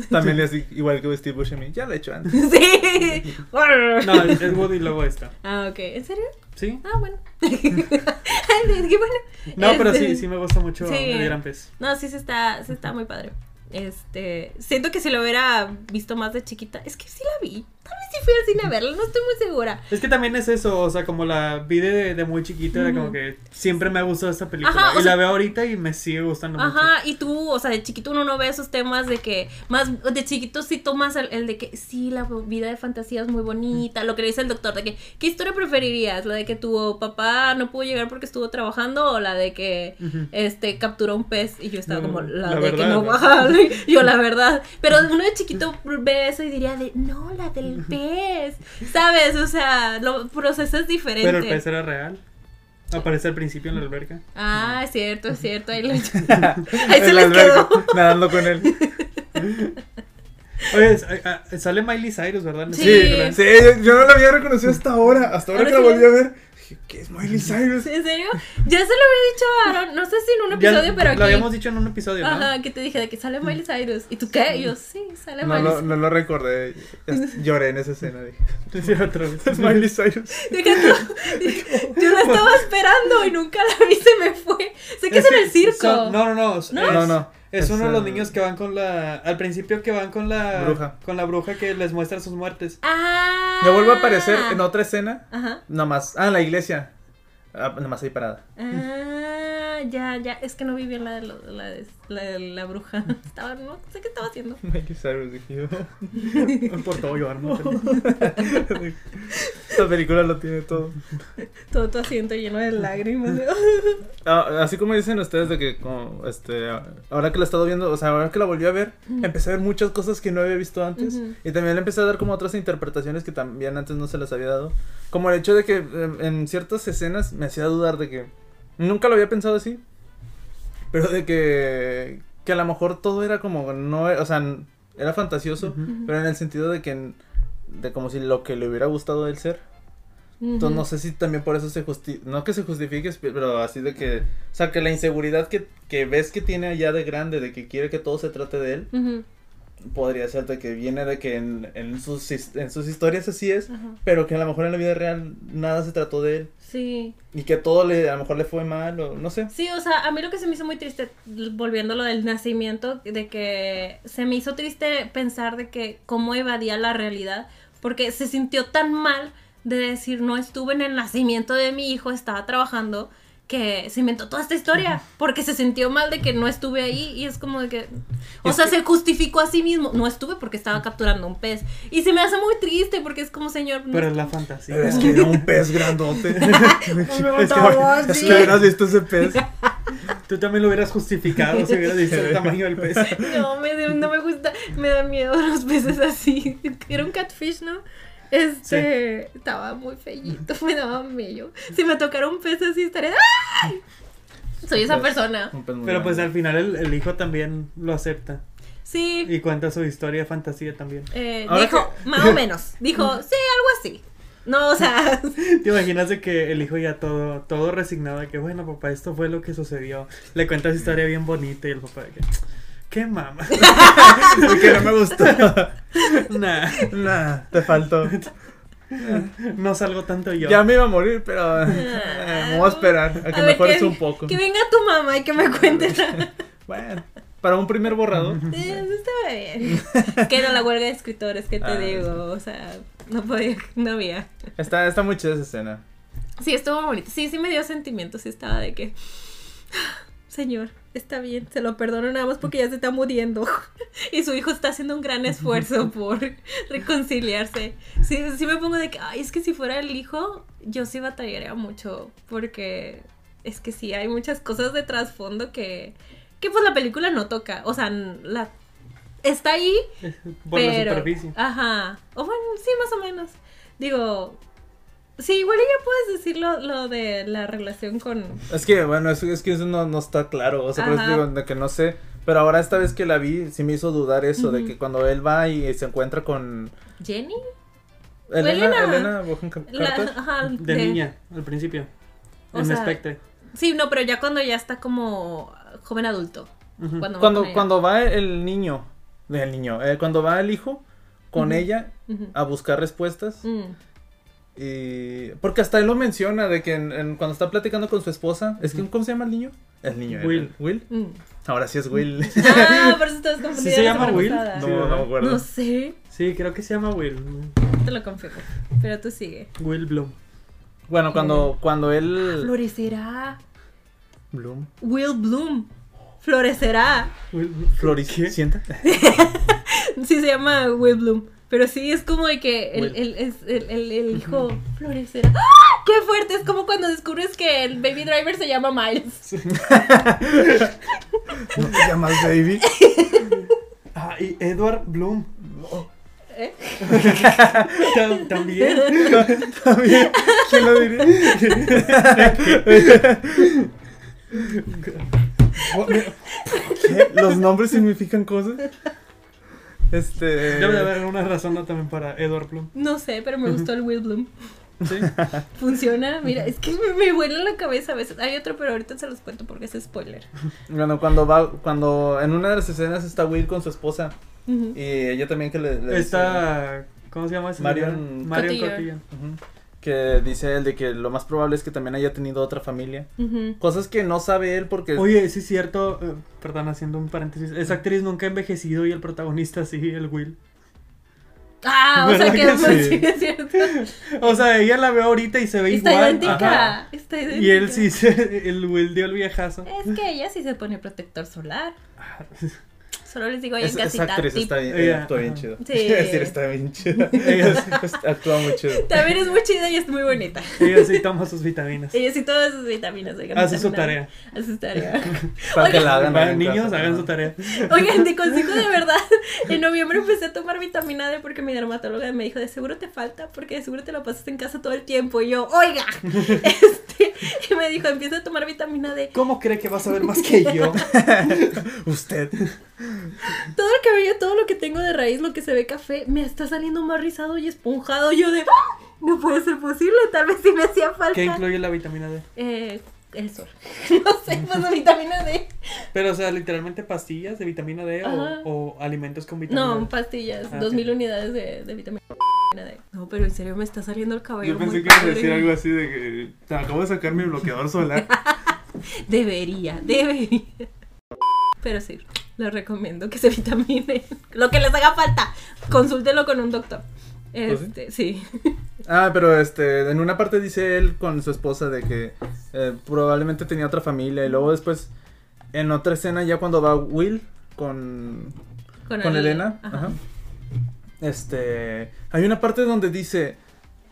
También es igual que Steve Buscemi. Ya lo he hecho antes. Sí. No, Ed Wood y luego esta. Ah, ok. ¿En serio? ¿Sí? Ah, bueno. Qué bueno. No, pero Este- sí, sí me gusta mucho Sí. El Gran Pez. No, sí se está, sí está muy padre. Este, siento que si lo hubiera visto más de chiquita, es que sí la vi. Tal vez sí fui al cine a verla, no estoy muy segura. Es que también es eso, o sea, como la vi de, de muy chiquita, era como que siempre me ha gustado esta película. Ajá, y sea- la veo ahorita y me sigue gustando mucho. Ajá, y tú, o sea, de chiquito uno no ve esos temas de que, más, de chiquito sí tomas el, el de que, sí, la vida de fantasía es muy bonita, lo que le dice el doctor, de que, ¿qué historia preferirías? ¿La de que tu papá no pudo llegar porque estuvo trabajando o la de que, este, capturó un pez y yo estaba No, como, la, la de que verdad, no, ¿no? ajá, yo la verdad, pero uno de chiquito ve eso y diría de, no, la del pez, ¿sabes? O sea, lo procesas diferente. Pero el pez era real. Aparece al principio en la alberca. Ah, es cierto, es cierto, ahí, lo- ahí se les quedó. alberca, Nadando con él. Oye, sale Miley Cyrus, ¿verdad? Sí. Sí, yo, yo no la había reconocido hasta ahora. Hasta ahora Ahora que la volví a ver. Dije, ¿qué es Miley Cyrus? ¿En serio? Ya se lo había dicho a Aaron, no sé si en un Ya episodio, pero aquí. Lo habíamos dicho en un episodio, ¿no? Ajá, que te dije de que sale Miley Cyrus. ¿Y tú qué? Y yo, sí, sale No Miley Cyrus. no lo recordé. Es- Lloré en esa escena. Dije, otra vez. es Miley Cyrus. Deja tú. Yo la estaba esperando y nunca la vi, se me fue. Sé que es, en que el circo. son- no, no, no. ¿No? Es, No, no. Es, uno de los niños que van con la. Al principio que van con la. Bruja. Con la bruja que les muestra sus muertes. Ah. Me vuelve a aparecer en otra escena. Ajá. Nomás. Ah, en la iglesia. Ah, nomás ahí parada. Ah, ya, ya. Es que no vi bien la de, lo- la, de, la, de la bruja. Estaba, no sé qué estaba haciendo. Miley Cyrus, dije yo. Por todo llorando. Esta película lo tiene todo. Todo tu asiento lleno de lágrimas. Ah, así como dicen ustedes de que como, este ahora que la he estado viendo, o sea, ahora que la volví a ver, empecé a ver muchas cosas que no había visto antes y también le empecé a dar como otras interpretaciones que también antes no se las había dado, como el hecho de que eh, en ciertas escenas me hacía dudar de que nunca lo había pensado así, pero de que que a lo mejor todo era como no, o sea, era fantasioso, pero en el sentido de que de como si lo que le hubiera gustado a él ser. Entonces no sé si también por eso se justifica, no que se justifique, pero así de que, o sea, que la inseguridad que, que ves que tiene allá de grande, de que quiere que todo se trate de él, Ujú. Podría ser de que viene de que en, en, sus, en sus historias así es, Ajá. pero que a lo mejor en la vida real nada se trató de él. Sí. Y que todo le, a lo mejor le fue mal o no sé. Sí, o sea, a mí lo que se me hizo muy triste, volviendo a lo del nacimiento, de que se me hizo triste pensar de que cómo evadía la realidad, porque se sintió tan mal de decir no estuve en el nacimiento de mi hijo, estaba trabajando, que se inventó toda esta historia, porque se sintió mal de que no estuve ahí y es como de que, o Es sea, que- se justificó a sí mismo, no estuve porque estaba capturando un pez y se me hace muy triste porque es como señor, no Pero es la fantasía. Es que era un pez grandote. es, que, es que hubieras visto ese pez. Tú también lo hubieras justificado si hubieras visto el tamaño del pez. No, me, no me gusta, me da miedo los peces así. Era un catfish, ¿no? Este, estaba muy feillito, me daba mello. Si me tocara un pez así, estaría... ¡Ay! Soy esa persona. Un pez muy Pero pues al final el, el hijo también lo acepta. Sí, Y cuenta su historia de fantasía también. eh, dijo, más o menos, dijo, sí, algo así. No, o sea, ¿Te imaginas de que el hijo ya todo, todo resignado de que, bueno, papá, esto fue lo que sucedió? Le cuenta su historia bien bonita y el papá de que, ¿qué mamá? que no me gustó. nah, nah, te faltó. no salgo tanto yo. Ya me iba a morir, pero eh, me voy a esperar a que a ver, mejores un poco. Que venga tu mamá y que me cuente. Bueno, para un primer borrador. Eh, Eso estaba bien. Es que era la huelga de escritores, que te Ah, digo, o sea, no podía, no había. Está, está muy chida esa escena. Sí, estuvo bonito. Sí, sí me dio sentimientos. Sí estaba de que. Señor, está bien, se lo perdono nada más porque ya se está muriendo. Y su hijo está haciendo un gran esfuerzo por reconciliarse. Sí, sí me pongo de que, ay, es que si fuera el hijo, yo sí batallaría mucho. Porque es que sí, hay muchas cosas de trasfondo que. Que pues la película no toca. O sea, la. Está ahí, Por la pero, superficie. Ajá. O bueno, sí, más o menos. Digo, sí, igual ya puedes decir lo, lo de la relación con... Es que, bueno, es, es que eso no, no está claro. O sea, por eso digo de que no sé. Pero ahora esta vez que la vi, sí me hizo dudar eso, de que cuando él va y se encuentra con Jenny. Elena, Elena. Elena La- ajá, De niña, al principio. O en sea, Spectre. Sí, no, pero ya cuando ya está como joven adulto. Ujú. Cuando, va con Cuando, ella. cuando va el niño, el niño, eh, cuando va el hijo con ella a buscar respuestas. Y. Porque hasta él lo menciona de que en- en- cuando está platicando con su esposa. Es que, ¿cómo se llama el niño? El niño. Will. Will. Mm. Ahora sí es Will. Ah, por eso estabas confundida. ¿Sí se la llama Will? pasada. no, Sí, no me acuerdo. No sé, Sí, creo que se llama Will. te lo confirmo. Pero tú sigue. Will Bloom. Bueno, cuando, cuando él. Florecerá. Bloom. Will Bloom. Florecerá. Will Floricienta. Sí, se llama Will Bloom. Pero sí, es como de que el, el, el, el- hijo florecerá. ¡Ah! ¡Qué fuerte! Es como cuando descubres que el Baby Driver se llama Miles. ¿No te llamas Baby? Ah, y Edward Bloom. ¿Eh? Tam- También. También. ¿Quién lo diría? ¿Qué? ¿Los nombres significan cosas? Este. Debe de haber una razón ¿no? también para Edward Bloom. No sé, pero me gustó el Will Bloom. Sí. Funciona. Mira, es que me, me vuela la cabeza a veces. Hay otro, pero ahorita se los cuento porque es spoiler. Bueno, cuando va. Cuando en una de las escenas está Will con su esposa. Ujú. Y ella también que le. le dice- Está. ¿Cómo se llama ese Marion? Marion Cotillard. Que dice él de que lo más probable es que también haya tenido otra familia. Cosas que no sabe él porque. Oye, sí es cierto, eh, perdón, haciendo un paréntesis, esa actriz nunca ha envejecido y el protagonista sí, el Will. Ah, o sea ¿Verdad que, que sí? sí, es cierto. O sea, ella la ve ahorita y se ve Está igual. idéntica. Está idéntica. Y él sí, se, el Will dio el viejazo. Es que ella sí se pone protector solar. Solo les digo ahí Es- en esa casita. actriz tip. está bien, Ella, actúa bien chido. Sí. A decir, está bien chida. Ella sí, actúa muy chido. También es muy chida y es muy bonita. ella sí toma sus vitaminas. Ella sí todas sus vitaminas. oigan, Hace su tarea. Hace su tarea. Para que la hagan. en niños, casa. hagan su tarea. Oigan, de consejo de verdad. En noviembre empecé a tomar vitamina D porque mi dermatóloga me dijo, de seguro te falta porque de seguro te la pasas en casa todo el tiempo. Y yo, oiga. Este, y me dijo, empieza a tomar vitamina D. ¿Cómo cree que vas a ver más que yo? Usted. Todo el cabello, todo lo que tengo de raíz, lo que se ve café, me está saliendo más rizado y esponjado. Yo de, ¡Ah! no puede ser posible, tal vez sí me hacía falta. ¿Qué incluye la vitamina D? Eh, el sol. no sé, pues la vitamina D. Pero, o sea, literalmente pastillas de vitamina D o, o alimentos con vitamina No, D. pastillas, Ah, dos mil unidades de, de vitamina D. No, pero en serio me está saliendo el cabello Yo pensé muy que ibas a decir algo así de que te acabo de sacar mi bloqueador solar. Debería, debería. Pero sí, les recomiendo que se vitaminen. Lo que les haga falta, consúltelo con un doctor. ¿Pues sí? Este, sí. Ah, pero este, en una parte dice él con su esposa de que eh, probablemente tenía otra familia y luego después en otra escena ya cuando va Will con con el- Elena, Ajá. ajá. Este, hay una parte donde dice,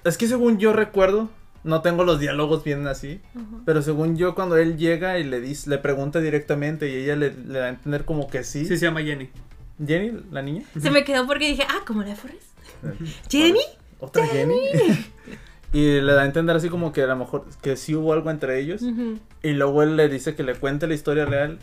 es que según yo recuerdo, no tengo los diálogos bien así, pero según yo cuando él llega y le dice, le pregunta directamente y ella le, le da a entender como que sí. Sí, se llama Jenny. Jenny, la niña. Se me quedó porque dije, ah, como la Forrest. ¿Jenny? Otra Jenny. y le da a entender así como que a lo mejor que sí hubo algo entre ellos. Y luego él le dice que le cuente la historia real.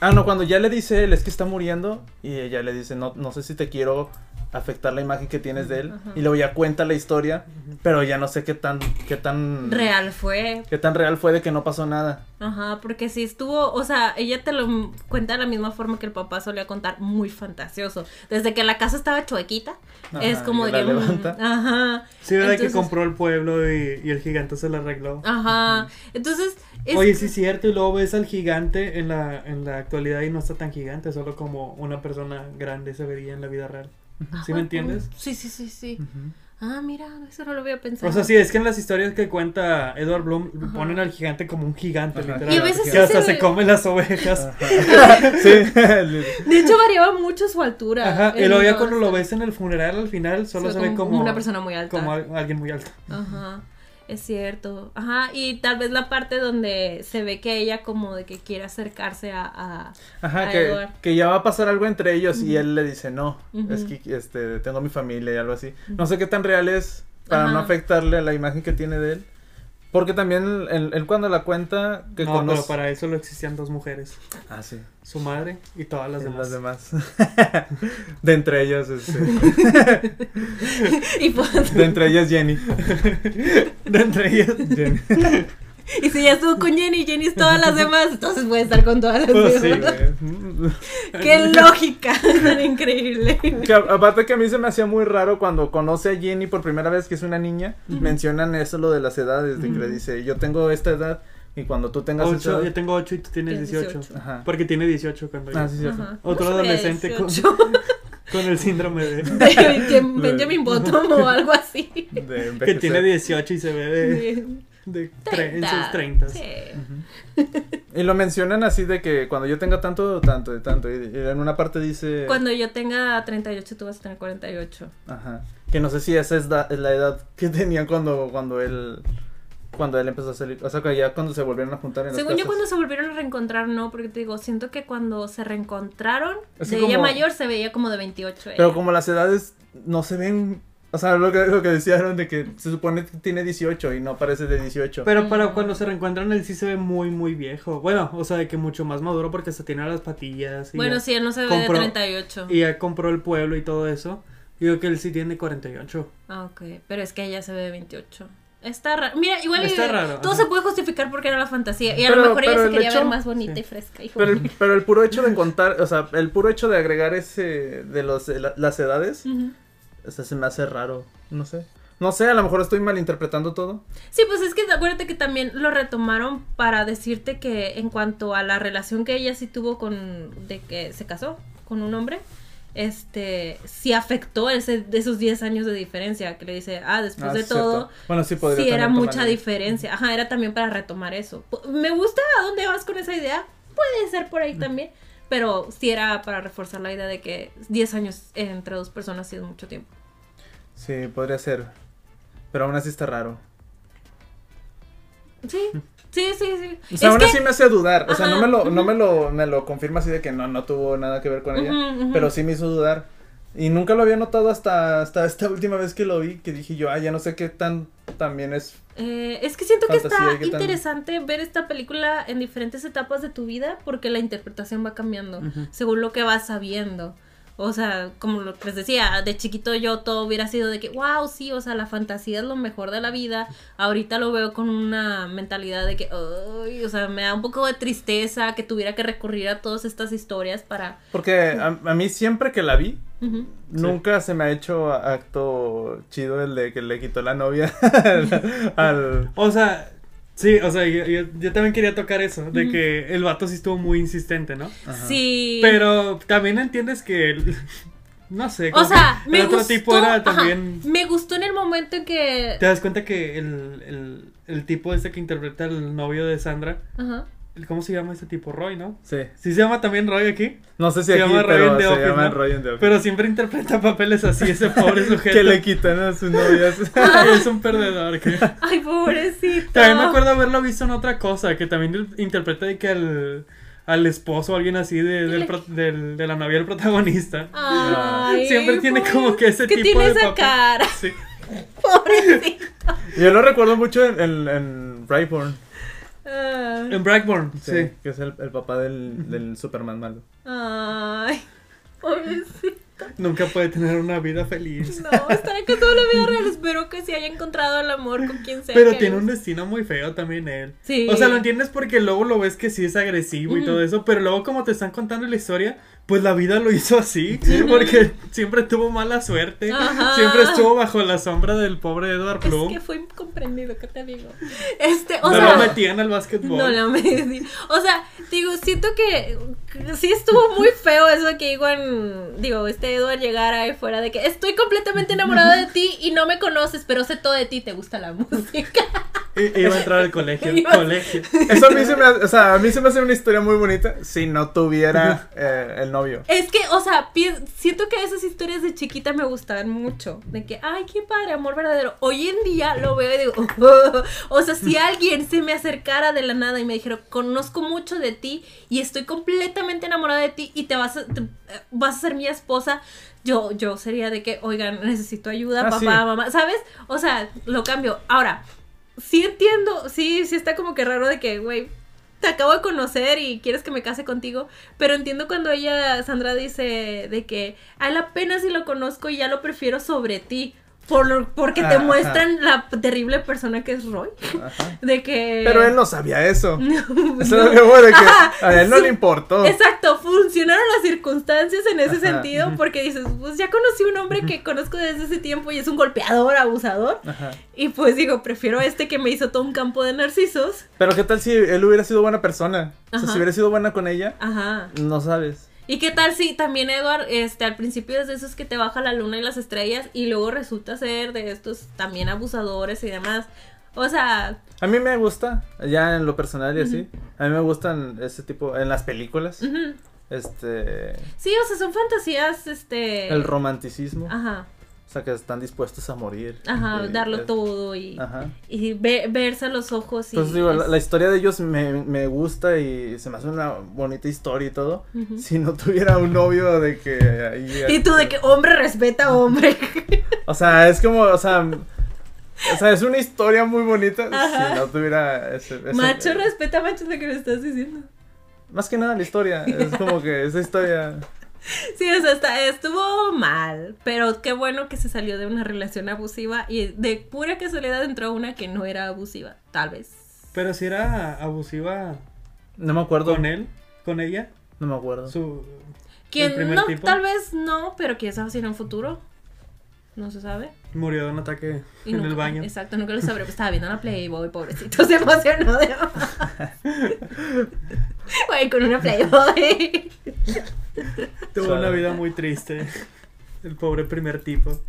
Ah, no, cuando ya le dice él es que está muriendo. Y ella le dice, no, no sé si te quiero afectar la imagen que tienes de él. Ajá. Y luego ya cuenta la historia. Pero ya no sé qué tan, qué tan Real fue. Qué tan real fue de que no pasó nada. Ajá, porque si estuvo, o sea, ella te lo cuenta de la misma forma que el papá solía contar, muy fantasioso. Desde que la casa estaba chuequita, Ajá, es como y de que... mm, levanta. Ajá. Sí, ¿verdad? Entonces- que compró el pueblo y, y el gigante se lo arregló. Ajá. Entonces, es- Oye, sí es cierto, y luego ves al gigante en la, en la actualidad y no está tan gigante, solo como una persona grande se vería en la vida real. ¿Sí me entiendes? Sí, sí, sí, sí. Ah, mira, eso no lo había pensado. O sea, sí, es que en las historias que cuenta Edward Bloom ponen al gigante como un gigante, Ajá. literal. Y a veces que sí hasta se se, ve- come las ovejas. sí. De hecho, variaba mucho su altura. Ajá, y luego ya cuando lo ves en el funeral al final, solo se se, ve como, una persona muy alta. como al- alguien muy alto. Ajá, es cierto. Ajá, y tal vez la parte donde se ve que ella como de que quiere acercarse a... a- Ajá, a que, Edward. que ya va a pasar algo entre ellos y él le dice, no, es que este, tengo mi familia y algo así. No sé qué tan real es para no afectarle a la imagen que tiene de él. Porque también él, él cuando la cuenta que no, conoce... pero para él solo existían dos mujeres, Ah, sí. su madre y todas las y demás. Las demás. de entre ellas, este, y, pues, de entre ellas Jenny. De entre ellas. Jenny. y si ya estuvo con Jenny Jenny es todas las demás, entonces puede estar con todas las Pues sí, demás. güey. Qué lógica, tan increíble. Que aparte que a mí se me hacía muy raro cuando conoce a Jenny por primera vez que es una niña, mencionan eso lo de las edades, de que le dice, yo tengo esta edad y cuando tú tengas Ocho, edad... yo tengo 8 y tú tienes Tienes 18. 18. Ajá. Porque tiene 18 cuando Ah, sí. Otro ¿Cómo se ve adolescente con- 18? Con el síndrome de... De que Benjamin Bottom o algo así. De que tiene 18 y se ve de, de tre- en sus 30. Sí. Y lo mencionan así de que cuando yo tenga tanto, tanto, tanto. Y, en una parte dice... Cuando yo tenga 38, tú vas a tener 48. Aja. Que no sé si esa es, da- es la edad que tenían cuando, cuando él... Cuando él empezó a salir. O sea, que ya cuando se volvieron a juntar en las Según yo, casas. cuando se volvieron a reencontrar, no, porque te digo, siento que cuando se reencontraron, Así de ella mayor se veía como de 28. Pero ella. como las edades no se ven... O sea, lo que, lo que decían de que se supone que tiene 18 y no parece de 18. Pero para cuando se reencuentran, él sí se ve muy, muy viejo. Bueno, o sea, de que mucho más maduro porque hasta tiene las patillas. Y Bueno, sí, él no se ve compró- de 38. Y ya compró el pueblo y todo eso. Digo que él sí tiene 48. Ah, ok. Pero es que ella se ve de 28. Está raro. Mira, igual y- Está raro, todo ajá. se puede justificar porque era la fantasía. Y a Pero- lo mejor ella se el quería hecho- ver más bonita sí. y fresca. Y Pero el, pero el puro hecho de contar, o sea, el puro hecho de agregar ese de los de la- las edades, Ujú. O sea, se me hace raro, no sé. No sé, a lo mejor estoy malinterpretando todo. Sí, pues es que acuérdate que también lo retomaron para decirte que en cuanto a la relación que ella sí tuvo con de que se casó con un hombre, este sí afectó ese de esos 10 años de diferencia que le dice, ah, después Ah, de cierto. todo Bueno, sí podría sí era mucha diferencia. Ajá, era también para retomar eso. Me gusta a dónde vas con esa idea. Puede ser por ahí Mm. también, pero sí era para reforzar la idea de que 10 años entre dos personas sí es mucho tiempo. Sí, podría ser. Pero aún así está raro. Sí. Sí, sí, sí. O sea, Es aún que- así me hace dudar. O sea, no me lo, no me lo, me lo confirma así de que no, no tuvo nada que ver con ella. Pero sí me hizo dudar. Y nunca lo había notado hasta, hasta esta última vez que lo vi, que dije yo, ah, ya no sé qué tan también es. Eh, es que siento que está interesante ver esta película en diferentes etapas de tu vida porque la interpretación va cambiando según lo que vas sabiendo. O sea, como lo que les decía, de chiquito yo todo hubiera sido de que, wow, sí, o sea, la fantasía es lo mejor de la vida. Ahorita lo veo con una mentalidad de que, ay, o sea, me da un poco de tristeza que tuviera que recurrir a todas estas historias para... Porque a, a mí siempre que la vi, nunca se me ha hecho acto chido el de que le quitó la novia al... al- O sea, sí, o sea, yo, yo- yo también quería tocar eso, de que el vato sí estuvo muy insistente, ¿no? Ajá. Sí. Pero también entiendes que, el- no sé, O como sea, que me el otro gustó, tipo era ajá, también... me gustó en el momento en que... Te das cuenta que el, el, el tipo este que interpreta al novio de Sandra, Ajá. ¿Cómo se llama ese tipo? Roy, ¿no? Sí. Sí se llama también Roy aquí, No sé si Se aquí, llama Roy pero en The se Office, llama ¿no? Roy en The Office. pero siempre interpreta papeles así, ese pobre sujeto. Que le quitan a sus novias. es un perdedor. Que... Ay, pobrecito. También me acuerdo haberlo visto en otra cosa, que también interpreta de que al, al esposo o alguien así de, del, Le- pro- del- de la novia del protagonista. Ay, Siempre tiene como que ese que tipo tiene de esa papel. cara. Sí. Pobrecito. Yo lo recuerdo mucho en, en, en Brightburn. Ay. En Blackburn, Sí, sí. Que es el, el papá del, del Superman malo. Ay, pobrecito. Nunca puede tener una vida feliz. No, estará que toda la vida real. Espero que se haya encontrado el amor con quien sea. Pero tiene es. un destino muy feo también él. Sí. O sea, lo entiendes porque luego lo ves que sí es agresivo y todo eso, pero luego como te están contando la historia, pues la vida lo hizo así, porque siempre tuvo mala suerte, Ajá. siempre estuvo bajo la sombra del pobre Edward Es Bloom. que fue incomprendido, ¿qué te digo? Este, o no sea. lo metían al básquetbol. No la metí. O sea, digo, siento que sí estuvo muy feo eso que igual, digo, este Edward llegara ahí fuera de que estoy completamente enamorado de ti y no me conoces, pero sé todo de ti, te gusta la música. I- Iba a entrar al colegio. Iba- colegio. Eso a mí se me hace, o sea, a mí se me hace una historia muy bonita si no tuviera eh, el novio. Es que, o sea, siento que esas historias de chiquita me gustaban mucho. De que, ay, qué padre, amor verdadero. Hoy en día lo veo y digo, o sea, si alguien se me acercara de la nada y me dijera, conozco mucho de ti y estoy completamente enamorada de ti y te vas a, te- vas a ser mi esposa, yo, yo sería de que, oigan, necesito ayuda, Ah, papá, sí. mamá, ¿sabes? O sea, lo cambio. Ahora, sí entiendo, sí, sí está como que raro de que, güey, te acabo de conocer y quieres que me case contigo, pero entiendo cuando ella, Sandra, dice de que a él apenas si lo conozco y ya lo prefiero sobre ti, por lo- porque te Ajá. muestran la terrible persona que es Roy, Ajá. de que... Pero él no sabía eso. No, Eso no. es lo bueno de que Ajá, a él no sí. le importó. Exacto, funcionaron las circunstancias en ese Ajá, sentido porque dices, pues ya conocí un hombre que conozco desde ese tiempo y es un golpeador, abusador. Ajá. Y pues digo, prefiero a este que me hizo todo un campo de narcisos. Pero qué tal si él hubiera sido buena persona. O sea, si hubiera sido buena con ella, Ajá. no sabes. ¿Y qué tal si también Edward, este, al principio es de esos que te baja la luna y las estrellas y luego resulta ser de estos también abusadores y demás? O sea, A mí me gusta, ya en lo personal y así. A mí me gustan ese tipo, en las películas. Este. sí, o sea, son fantasías, este... El romanticismo. Ajá, O sea, que están dispuestos a morir. ajá, Y- darlo es- todo y, Ajá. y ve- verse a los ojos y... Entonces digo, la, es- la historia de ellos me, me gusta y se me hace una bonita historia y todo. Si no tuviera un novio de que ahí. Y tú de que hombre respeta a hombre. O sea, es como, o sea. O sea, es una historia muy bonita Ajá. si no tuviera ese, ese- macho respeta macho lo que me estás diciendo. Más que nada la historia. Es como que esa historia. Sí, o sea, está- estuvo mal, pero qué bueno que se salió de una relación abusiva y de pura casualidad entró una que no era abusiva, tal vez. Pero si era abusiva No me acuerdo. con él, con ella, No me acuerdo. su... Que ¿El primer no, tipo? tal vez no, pero quién sabe si en un futuro. No se sabe. Murió de un ataque Y en nunca- el baño. Exacto, nunca lo sabré. Pues estaba viendo la Playboy, pobrecito, se emocionó de Güey, con una Playboy. Tuvo una vida muy triste. El pobre primer tipo.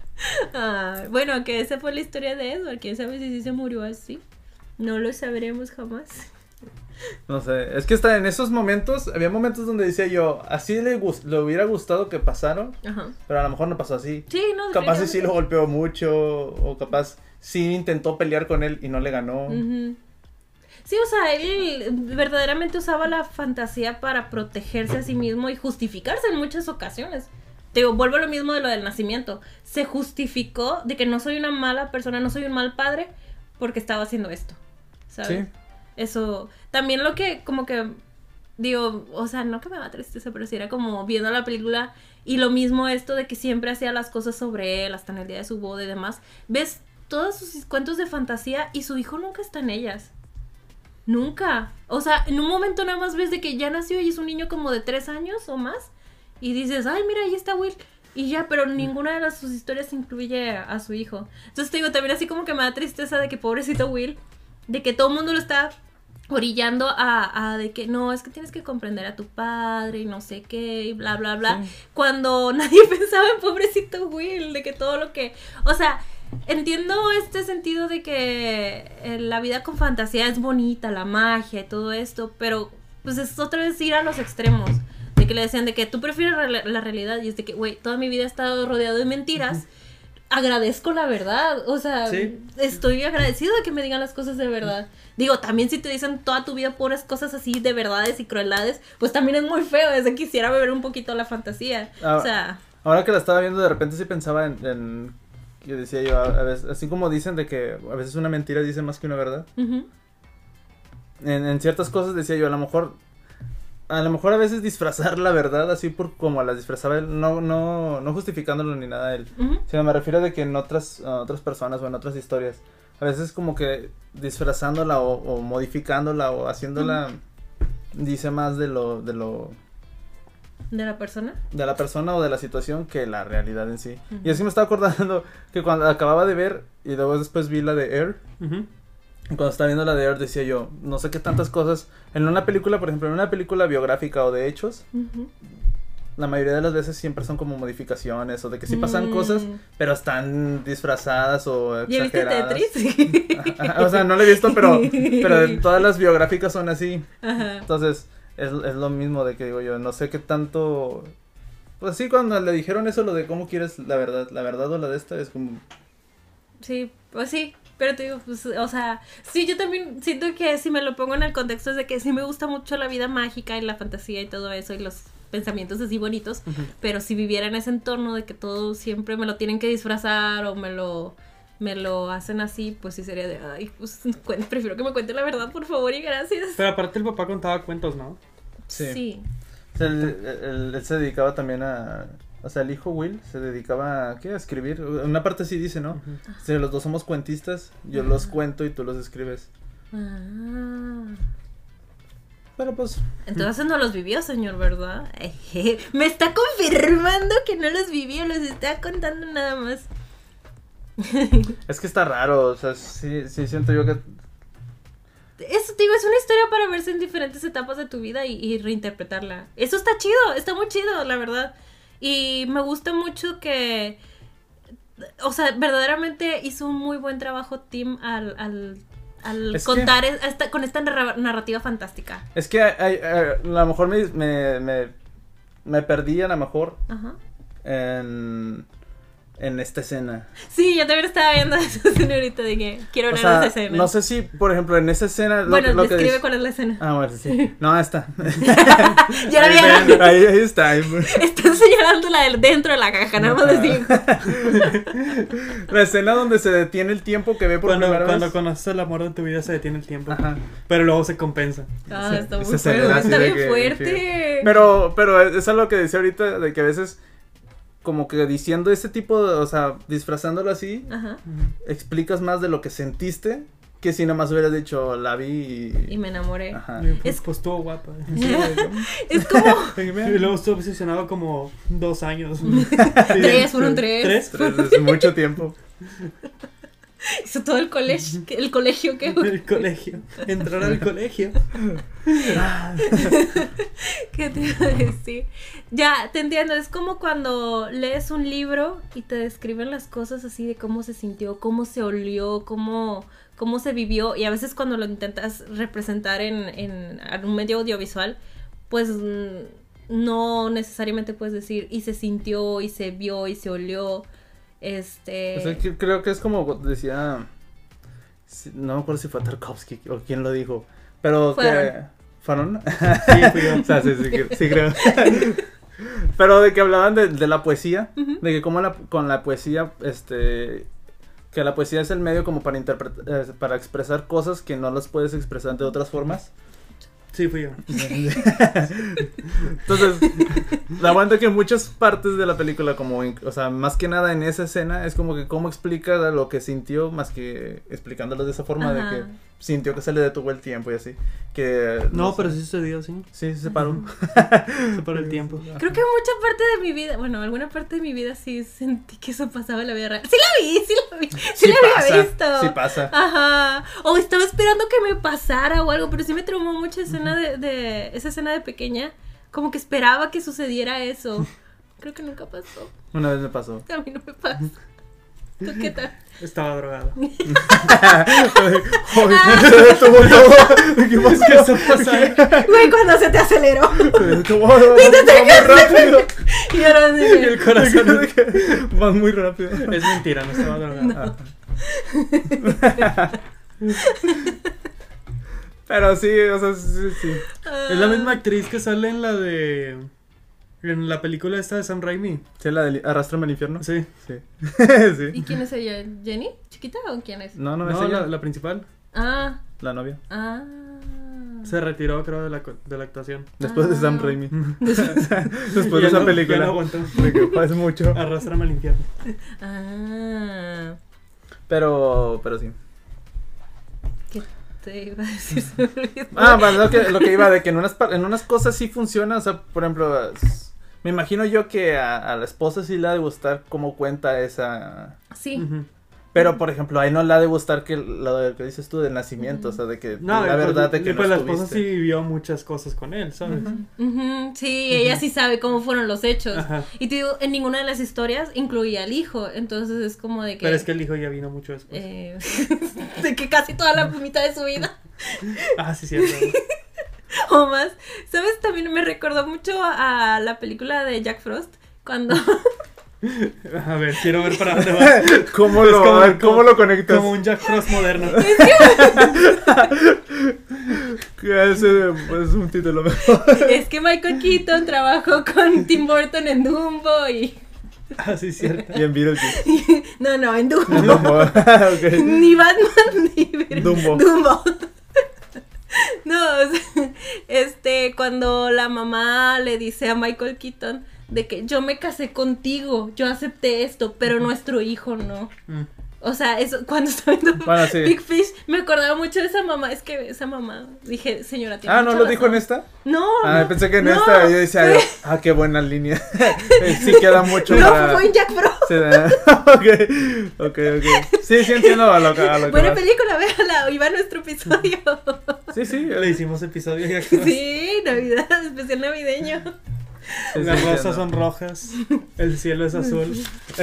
Ay, bueno, que esa fue la historia de Edward. Quién sabe si sí se murió así. No lo sabremos jamás. No sé. Es que está en esos momentos. Había momentos donde decía yo, así le, gus- le hubiera gustado que pasaron. Ajá. Pero a lo mejor no pasó así. Sí, no. Capaz sí lo golpeó mucho. O capaz sí intentó pelear con él y no le ganó. Ujú. Sí, o sea, él verdaderamente usaba la fantasía para protegerse a sí mismo y justificarse en muchas ocasiones. Te digo, vuelvo a lo mismo de lo del nacimiento. Se justificó de que no soy una mala persona, no soy un mal padre, porque estaba haciendo esto. ¿Sabes? Sí. Eso. También lo que, como que. digo, o sea, no que me da tristeza, pero sí era como viendo la película y lo mismo esto de que siempre hacía las cosas sobre él, hasta en el día de su boda y demás. Ves todos sus cuentos de fantasía y su hijo nunca está en ellas. Nunca. O sea, en un momento nada más ves de que ya nació y es un niño como de tres años o más. Y dices, ay, mira, ahí está Will. Y ya, pero ninguna de las, sus historias incluye a, a su hijo. Entonces te digo, también así como que me da tristeza de que pobrecito Will, de que todo el mundo lo está orillando a, a de que no, es que tienes que comprender a tu padre y no sé qué, y bla, bla, bla. Sí. Cuando nadie pensaba en pobrecito Will, de que todo lo que. O sea, entiendo este sentido de que eh, la vida con fantasía es bonita, la magia y todo esto, pero pues es otra vez ir a los extremos. De que le decían de que tú prefieres re- la realidad y es de que, güey, toda mi vida he estado rodeado de mentiras. Agradezco la verdad, o sea, Sí. estoy agradecido de que me digan las cosas de verdad. Digo, también si te dicen toda tu vida puras cosas así de verdades y crueldades, pues también es muy feo, es de quisiera beber un poquito la fantasía. Ah, o sea, Ahora que la estaba viendo, de repente sí pensaba en, en que decía yo, a, a veces, así como dicen de que a veces una mentira dice más que una verdad. ujú, En, en ciertas cosas decía yo, a lo mejor, a lo mejor a veces disfrazar la verdad así por como la disfrazaba él, no, no, no justificándolo ni nada él. Sino me refiero de que en otras, otras personas o en otras historias, a veces como que disfrazándola o, o modificándola o haciéndola, dice más de lo, de lo, de la persona. de la persona o de la situación que la realidad en sí. Ujú. Y así me estaba acordando que cuando acababa de ver y luego después vi la de Air, Ujú. y cuando estaba viendo la de Air decía yo, no sé qué tantas cosas, en una película, por ejemplo, en una película biográfica o de hechos, la mayoría de las veces siempre son como modificaciones o de que sí pasan Mm. cosas, pero están disfrazadas o ¿Ya viste exageradas. Tetris? O sea, no lo he visto, pero, pero todas las biográficas son así. Ajá. Entonces, es, es lo mismo de que digo yo, no sé qué tanto... Pues sí, cuando le dijeron eso, lo de cómo quieres la verdad, la verdad o la de esta, es como... Sí, pues sí. Pero te digo, pues, o sea, sí, yo también siento que si me lo pongo en el contexto es de que sí me gusta mucho la vida mágica y la fantasía y todo eso y los pensamientos así bonitos, pero si viviera en ese entorno de que todo siempre me lo tienen que disfrazar o me lo me lo hacen así, pues sí sería de, ay, pues prefiero que me cuente la verdad, por favor y gracias. Pero aparte el papá contaba cuentos, ¿no? Sí. Sí. O sea, él, él- él se dedicaba también a... O sea, el hijo Will se dedicaba a, ¿qué? a escribir. Una parte sí dice, ¿no? Ujú. Si los dos somos cuentistas, yo los cuento y tú los escribes. Ah. Pero pues, Entonces no los vivió, señor, ¿verdad? Eje, Me está confirmando que no los vivió, los está contando nada más. es que está raro, o sea, sí, sí siento yo que... Eso, te digo, es una historia para verse en diferentes etapas de tu vida y, y reinterpretarla. Eso está chido, está muy chido, la verdad. Y me gusta mucho que. O sea, verdaderamente hizo un muy buen trabajo Tim al, al, al Es contar es- esta- con esta narra- narrativa fantástica. Es que hay- a lo mejor me, me, me, me perdí a lo mejor Ajá. en, en esta escena. Sí, yo también estaba viendo esa escena ahorita de que quiero O hablar de sea, esa escena. no sé si, por ejemplo, en esa escena... Lo, bueno, lo que describe dice- cuál es la escena. Ah, bueno, sí. No, está. ya la ahí, vean, ahí, ahí está. ahí- Están señalando la del dentro de la caja, nada más decir. La escena donde se detiene el tiempo que ve por Cuando, primera cuando vez. conoces el amor de tu vida se detiene el tiempo. Ajá. Pero luego se compensa. Ah, está muy fuerte. Está bien que- fuerte. Pero, pero es algo que decía ahorita, de que a veces, como que diciendo ese tipo de, o sea, disfrazándolo así, Ajá. explicas más de lo que sentiste que si nomás hubieras dicho, la vi y... Y me enamoré. Ajá. Y, pues, Es- pues estuvo guapa. Es como. Y luego estuve obsesionado como dos años. Tres, fueron tres. ¿Tres? Pero es mucho tiempo. Hizo todo el colegio. El colegio que. El colegio. Entrar al colegio. ¿Qué te iba a decir? Ya, te entiendo. Es como cuando lees un libro y te describen las cosas así de cómo se sintió, cómo se olió, cómo, cómo se vivió. Y a veces cuando lo intentas representar en, en un medio audiovisual, pues mm, no necesariamente puedes decir y se sintió, y se vio, y se olió. Este. O sea, que- creo que es como decía, no me acuerdo si fue Tarkovsky o quién lo dijo, pero que... Fueron. ¿Fueron? Sí, fui yo. O sea, sí, sí, creo. Pero de que hablaban de, de la poesía, de que como la, con la poesía, este, que la poesía es el medio como para interpretar, para expresar cosas que no las puedes expresar de otras formas. Sí, fui yo. Entonces, la aguanta que muchas partes de la película, como, en- o sea, más que nada en esa escena, es como que cómo explica lo que sintió, más que explicándolo de esa forma, Ajá. de que sintió que se le detuvo el tiempo y así. Que No, sé. pero sí sucedió, sí. Sí, se paró. Se paró el tiempo. Creo que mucha parte de mi vida, bueno, alguna parte de mi vida sí sentí que eso pasaba en la vida real. Sí la vi, sí la vi, sí, la pasa, había visto. Sí pasa. Ajá. O estaba esperando que me pasara o algo, pero sí me traumó mucho escena de, de esa escena de pequeña, como que esperaba que sucediera eso. Creo que nunca pasó. Una vez me pasó. A mí no me pasa. ¿Tú qué tal? Estaba drogado. ¿Qué pasó? ¿Qué está pasando? Güey, cuando se te aceleró. Va. Y ahora el corazón. Vas muy rápido. Es mentira, no estaba drogado. Ah. Pero sí, o sea, sí, sí. Es la misma actriz que sale en la de. En la película esta de Sam Raimi. ¿Sí la de Arrastrame al infierno? Sí. Sí. ¿Y quién es ella? ¿Jenny? ¿Chiquita o quién es? No, no, No, es ella. la, la principal. Ah, La novia. ah. Se retiró, creo, de la, co- de la actuación. Después de Sam Ah. Raimi. Después de esa no- película. ya no aguantó. De que mucho. Arrastrame al infierno. Ah. Pero, pero sí. ¿Qué te iba a decir? Ah, bueno, lo que, lo que iba de que en unas, en unas cosas sí funciona, o sea, por ejemplo, me imagino yo que a, a la esposa sí le ha de gustar cómo cuenta esa... Sí. Ujú. Pero, por ejemplo, a él no le ha de gustar que lo que dices tú del nacimiento, o sea, de que No, la y verdad pues, de que y no pues la esposa sí vivió muchas cosas con él, ¿sabes? Ujú, Sí, ella sí sabe cómo fueron los hechos. Ajá. Y te digo, en ninguna de las historias incluía al hijo. Entonces es como de que. Pero es que el hijo ya vino mucho después. eh, de que casi toda la mitad de su vida Ah, sí, cierto. o más. ¿Sabes? También me recordó mucho a la película de Jack Frost. Cuando. A ver, quiero ver para dónde va. ¿Cómo, Es lo, como- a ver, ¿Cómo lo conectas? Como un Jack Frost moderno. Que ese es un título mejor. es que Michael Keaton trabajó con Tim Burton en Dumbo y. Ah, sí, cierto. Y en Beetlejuice. No, no, en Dumbo. Dumbo. Ok. Ni Batman ni Ver- Dumbo. Dumbo. No, o sea, este, cuando la mamá le dice a Michael Keaton de que yo me casé contigo, yo acepté esto, pero nuestro hijo no. Mm. O sea, eso, cuando estaba viendo Bueno, sí. Big Fish, me acordaba mucho de esa mamá. Es que esa mamá, dije, señora, tiene Ah, ¿no lo dijo en razón. esta? No. Ah, no, pensé que en no, esta yo decía, fue- ah, qué buena línea. sí queda mucho No, para- fue en Jack Frost. Sí, ok, ok, ok. Sí, sí entiendo a lo que, a lo que Buena vas. película, véala, iba a nuestro episodio. Sí, sí. Le hicimos episodio. Sí, Navidad, especial navideño. Las rosas son rojas, el cielo es azul,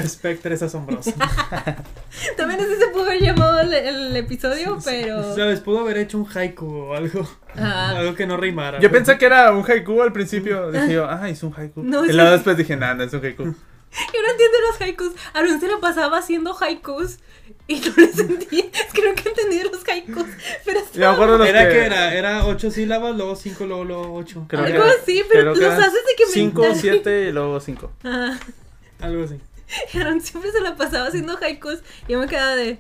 Spectre es asombroso. También así se pudo haber llamado el, el episodio, pero. ¿Sabes? Pudo haber hecho un haiku o algo. Ah, Algo que no rimara. Yo pensé que era un haiku al principio. Dije yo, ah, es un haiku. No, y luego después dije, nada, no es un haiku. yo no entiendo los haikus. Aaron se la pasaba haciendo haikus y no le sentí. Es que nunca entendí los haikus. Pero Yo me acuerdo los Era que... era, era ocho sílabas, luego cinco, luego, luego ocho. Creo Algo que- así, pero los haces de que me Cinco, siete y luego cinco. Ah, Algo así. y Aaron siempre se la pasaba haciendo haikus y yo me quedaba de.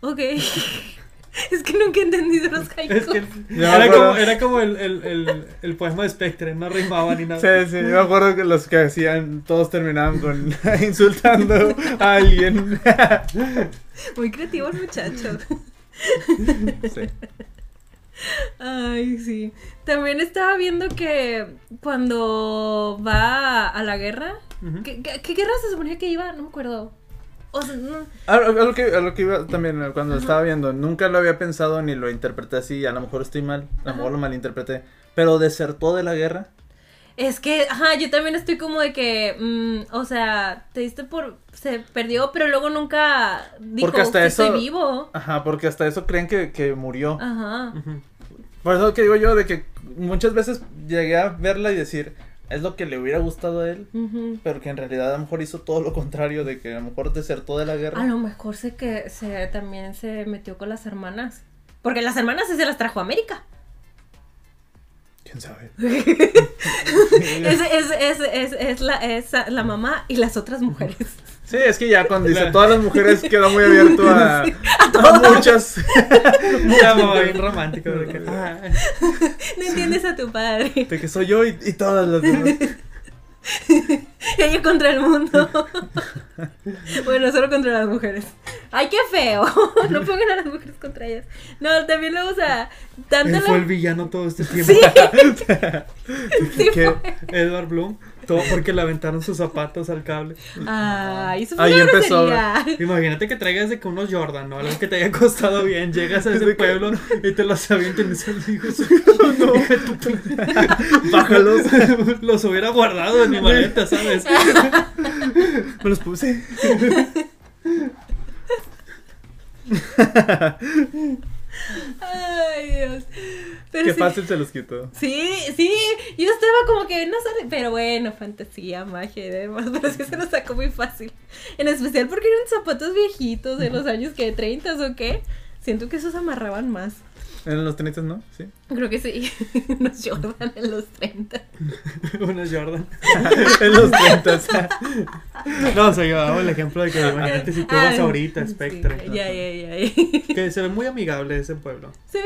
Ok. es que nunca he entendido los haikus. Es que me era como, era como el, el, el, el poema de Spectre, no rimaba ni nada. Sí, sí, yo me acuerdo que los que hacían, todos terminaban con insultando a alguien. Muy creativo el muchacho. Sí. Ay, sí. También estaba viendo que cuando va a la guerra. ¿Qué, qué, qué guerra se suponía que iba? No me acuerdo. O sea, no. A, a lo que, a lo que iba también eh, cuando estaba viendo, nunca lo había pensado ni lo interpreté así, a lo mejor estoy mal, a lo mejor lo malinterpreté, pero desertó de la guerra. Es que, ajá, yo también estoy como de que, mm, o sea, te diste por, se perdió, pero luego nunca dijo Porque hasta que eso- estoy vivo. Ajá, porque hasta eso creen que, que murió. Ajá. Ujú. Por eso que digo yo, de que muchas veces llegué a verla y decir, es lo que le hubiera gustado a él, pero que en realidad a lo mejor hizo todo lo contrario, de que a lo mejor desertó de la guerra. A lo mejor sé que se, también se metió con las hermanas. Porque las hermanas se las trajo a América. ¿Quién sabe? Es, es, es, es, es la, es la mamá y las otras mujeres. Sí, es que ya cuando dice todas las mujeres queda muy abierto a, a todas. muchas. Ya, mamá, bien romántico. de que, ah, No entiendes a tu padre. De que soy yo y, y todas las demás. Ella contra el mundo. bueno, solo contra las mujeres. Ay, qué feo. No pongan a las mujeres contra ellas. No, también luego, o sea, tanto él fue el la... villano todo este tiempo. Sí, sí que- fue. Edward Bloom. Todo porque le aventaron sus zapatos al cable. Ay, eso fue Ahí una empezó. Imagínate que traigas de que unos Jordan, ¿no? Algo que te haya costado bien. Llegas a ese pueblo y te los avientan y dices, hijo, No. puta- Bájalos. los hubiera guardado en mi maleta, ¿sabes? Me los puse. Ay, Dios. Pero Qué sí. fácil se los quitó. Sí, sí, yo estaba como que no sé, pero bueno, fantasía, magia y demás, pero sí se lo sacó muy fácil. En especial porque eran zapatos viejitos de los años que 30 o qué. Siento que esos amarraban más. En los 30, ¿no? Sí. Creo que sí. Unos Jordan en los 30. Unos Jordan. en los 30. No, o sea, yo hago el ejemplo de que imagínate si tú vas Ay, ahorita, sí, Spectre. Ya, ya, ya. ya. Que se ve muy amigable ese pueblo. Se ve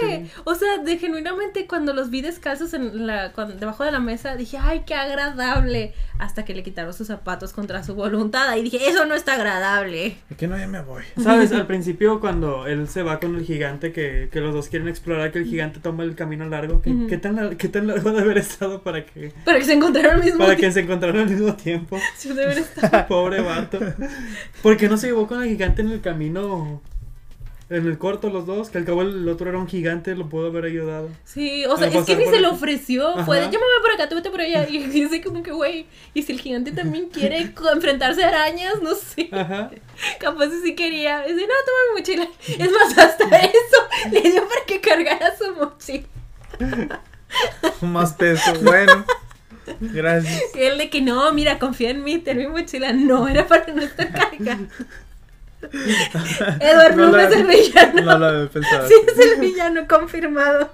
agradable. O sea, de genuinamente cuando los vi descalzos en la, cuando- debajo de la mesa, dije, ay, qué agradable. Hasta que le quitaron sus zapatos contra su voluntad. Y dije, eso no está agradable. ¿Y que no? Ya me voy. ¿Sabes? Al principio, cuando él se va con el gigante, que, que los dos quieren explorar, que el gigante toma el camino largo. ¿Qué, tan, lar- ¿Qué tan largo debe haber estado para que, Para que se encontraran al mismo para que tiempo. se encontraran al mismo tiempo? Sí, debe. Pobre vato. ¿Por qué no se llevó con el gigante en el camino? En el corto los dos, que al cabo el otro era un gigante, lo pudo haber ayudado. Sí, o sea, es que ni se lo ofreció. Fue de, Ajá. yo me voy por acá, tú vete por allá. Y sé como que, güey, y si el gigante también quiere enfrentarse a arañas, no sé. Ajá. Capaz si sí quería. Dice, no, toma mi mochila. Es más, hasta eso le dio para que cargara su mochila. Más peso. Bueno. Gracias. Y él de que no, mira, confía en mí, ten mi mochila. No, era para no estar cargando. Edward No Bloom es el villano. No lo había pensado. Sí, es el villano confirmado.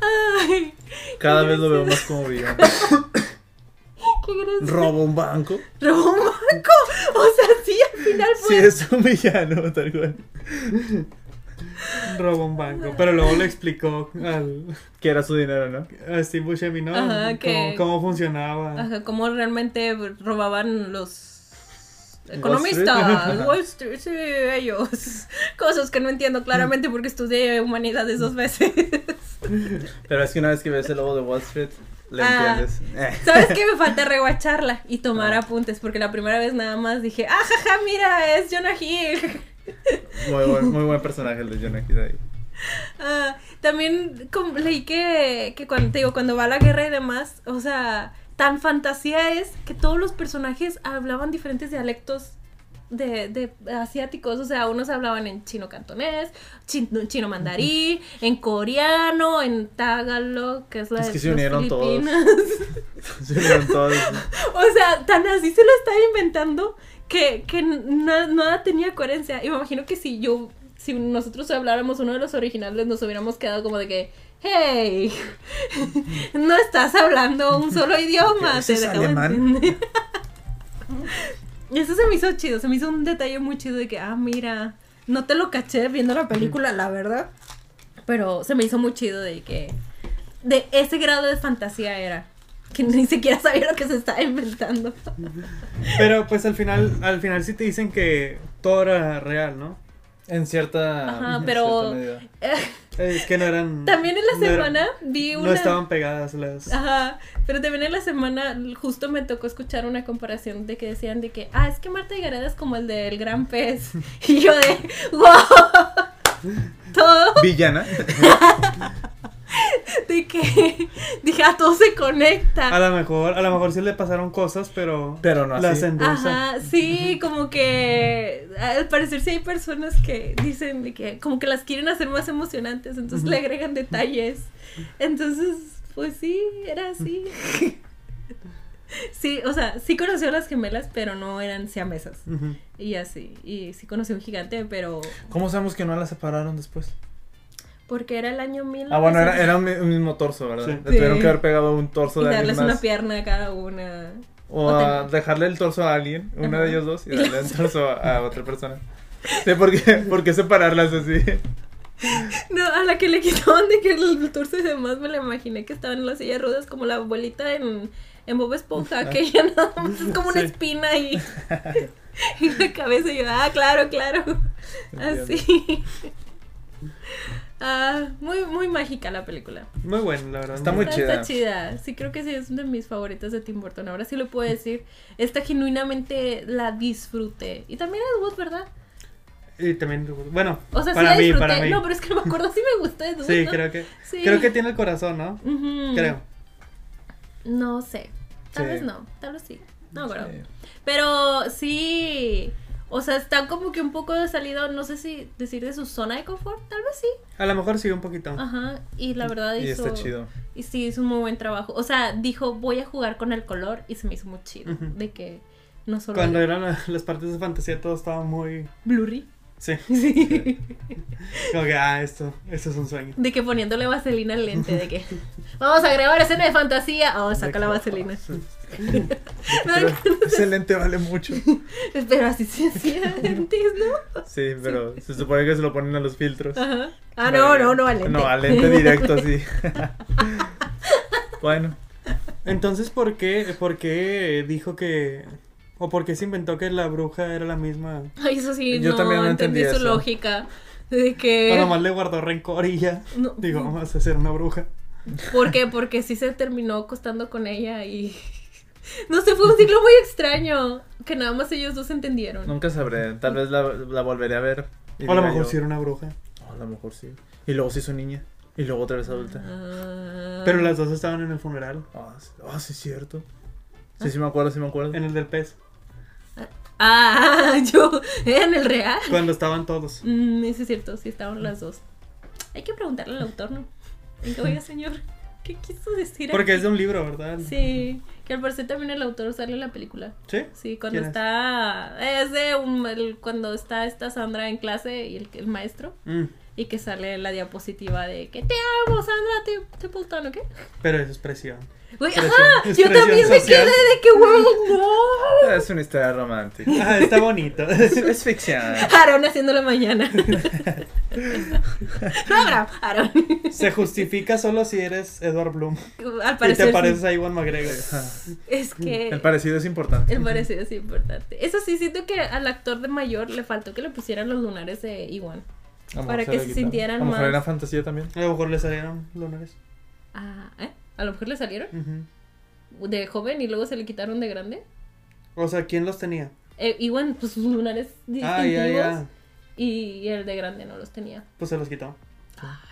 Ay, Cada vez lo veo más como villano. qué. Roba un banco. ¿Robó un banco? O sea, sí, al final Sí, fue. es un villano, tal cual. Robó un banco. Pero luego le explicó al, Que era su dinero, ¿no? a Steve Buscemi, ¿no? Ajá, cómo, que- cómo funcionaba. Ajá, cómo realmente robaban los economistas. Wall Street, sí, ellos. Cosas que no entiendo claramente porque estudié humanidades dos veces. Pero es que una vez que ves el lobo de Wall Street, le Ah. entiendes. ¿Sabes qué? Me falta reguacharla y tomar Ah. apuntes porque la primera vez nada más dije, ah, jaja, mira, es Jonah Hill. Muy buen, muy buen personaje el de Jonah Hill ahí. Ah, también leí que, que cuando te digo, cuando va a la guerra y demás, o sea, tan fantasía es que todos los personajes hablaban diferentes dialectos de, de asiáticos, o sea, unos hablaban en chino cantonés, chino, chino mandarí, en coreano, en tagalog, que es la Es de que se los unieron todos. Se unieron todos. O sea, tan así se lo estaba inventando que, que na- nada tenía coherencia. Y me imagino que si yo, si nosotros habláramos uno de los originales, nos hubiéramos quedado como de que, hey, no estás hablando un solo idioma. ¿Ese te es acabo de alemán? entender". Y eso se me hizo chido, se me hizo un detalle muy chido de que, ah, mira, no te lo caché viendo la película, la verdad. Pero se me hizo muy chido de que, de ese grado de fantasía era. Que ni siquiera sabía lo que se estaba inventando. Pero pues al final, al final sí te dicen que todo era real, ¿no? En cierta. Ajá, en pero- cierta medida. Es que no eran. También en la no eran- semana vi una. No estaban pegadas las. Ajá, pero también en la semana justo me tocó escuchar una comparación de que decían de que, ah, es que Marta y Gareda es como el del gran pez. Y yo de, wow, todo Villana. de que, dije, ah, todo se conecta. A lo mejor, a lo mejor sí le pasaron cosas, pero. Pero no las así. endulza. Ajá, sí, como que al parecer sí hay personas que dicen de que como que las quieren hacer más emocionantes, entonces le agregan detalles. Entonces, pues sí, era así. Sí, o sea, sí conoció a las gemelas, pero no eran siamesas. Y así, y sí conoció un gigante, pero Porque era el año 1900. Ah, bueno, era, era un, mi- un mismo torso, ¿verdad? Sí. Le tuvieron Sí. que haber pegado un torso Y de darles una pierna a cada una. O o a ten- dejarle el torso a alguien, uno Ajá. de ellos dos, y darle el torso a, a otra persona. Sí, ¿por qué, ¿por qué separarlas así? No, a la que le quitaban de que el torso y demás me la imaginé que estaba en la silla de ruedas como la abuelita en, en Bob Esponja, que ella nada más es como una Sí. espina y, y la cabeza y yo, ah, claro, claro. Así. Ah, muy, muy mágica la película. Muy bueno, la verdad. Está muy Está, chida. está chida. Sí, creo que sí es de mis favoritas de Tim Burton. Ahora sí lo puedo decir. Esta genuinamente la disfruté. Y también Ed Wood, ¿verdad? Y también, bueno, O sea, para sí la mí, disfruté. para mí. No, pero es que no me acuerdo si me gusta Ed Wood. Sí, ¿no? creo que, Sí. creo que tiene el corazón, ¿no? Creo. No sé. Tal Sí. vez no. Tal vez sí. No, pero. Sí. Pero sí. O sea, está como que un poco salido, no sé si decir de su zona de confort. Tal vez sí. A lo mejor sí, un poquito. Ajá. Y la verdad Y hizo. está chido. Y sí, hizo un muy buen trabajo. O sea, dijo, voy a jugar con el color. Y se me hizo muy chido. De que no solo. Cuando eran la- las partes de fantasía todo estaba muy... Blurry. Sí, Sí. como que, ah, esto, esto es un sueño. De que poniéndole vaselina al lente, de que vamos a grabar escena de fantasía. Oh, saca la vaselina. Pero ese lente vale mucho. Pero así se hacía antes, ¿no? Sí, pero se supone que se lo ponen a los filtros. Ajá. Ah, no, no, no, al lente. No, al lente directo, sí. bueno, Entonces, ¿por qué, ¿por qué dijo que... o por qué se inventó que la bruja era la misma? Ay, eso sí, Yo no, también no entendí entendí su eso. lógica. De que. O nomás le guardó rencor y ya. No. Digo, vamos a hacer una bruja. ¿Por qué? Porque sí se terminó acostando con ella y. No sé, fue un ciclo muy extraño. Que nada más ellos dos entendieron. nunca sabré. Tal vez la, la volveré a ver. O a lo mejor yo, sí era una bruja. "Oh, a lo mejor sí. Y luego se hizo niña. Y luego otra vez adulta. Ah. Pero las dos estaban en el funeral. Ah, sí, ah, sí es cierto. Sí, sí me acuerdo, sí me acuerdo. En el del pez. Ah, yo. En el real. Cuando estaban todos. Mm, sí, es cierto, sí estaban las dos. Hay que preguntarle al autor, ¿no? Venga, oiga, señor. ¿Qué quiso decir? Porque aquí? es de un libro, ¿verdad? Sí, que al parecer también el autor sale en la película. ¿Sí? Sí, cuando está. Es de un, el- cuando está esta Sandra en clase y el, el maestro. Mm, Y que sale la diapositiva de que te amo, Sandra Te- Templeton, ¿o qué? pero eso es presión. Güey, ajá, yo también me social. quedé de que, güey, no. Es una historia romántica. Ah, está bonito. Es, es ficción. Aaron haciéndolo mañana. no, Abraham, Aaron. Se justifica solo si eres Edward Bloom. Al Y parecer. te sí. pareces a Iwan McGregor. Es que. El parecido es importante. El parecido es importante. Eso sí, siento que al actor de mayor le faltó que le pusieran los lunares de Iwan. Para que se quitaron. sintieran A lo mejor más- era fantasía también. A lo mejor le salieron lunares. Ah, ¿eh? A lo mejor le salieron de joven y luego se le quitaron de grande. O sea, ¿quién los tenía? Eh, Iwan, pues sus lunares distintivos. Ah, ya, ya. Y el de grande no los tenía. Pues se los quitó. Ay,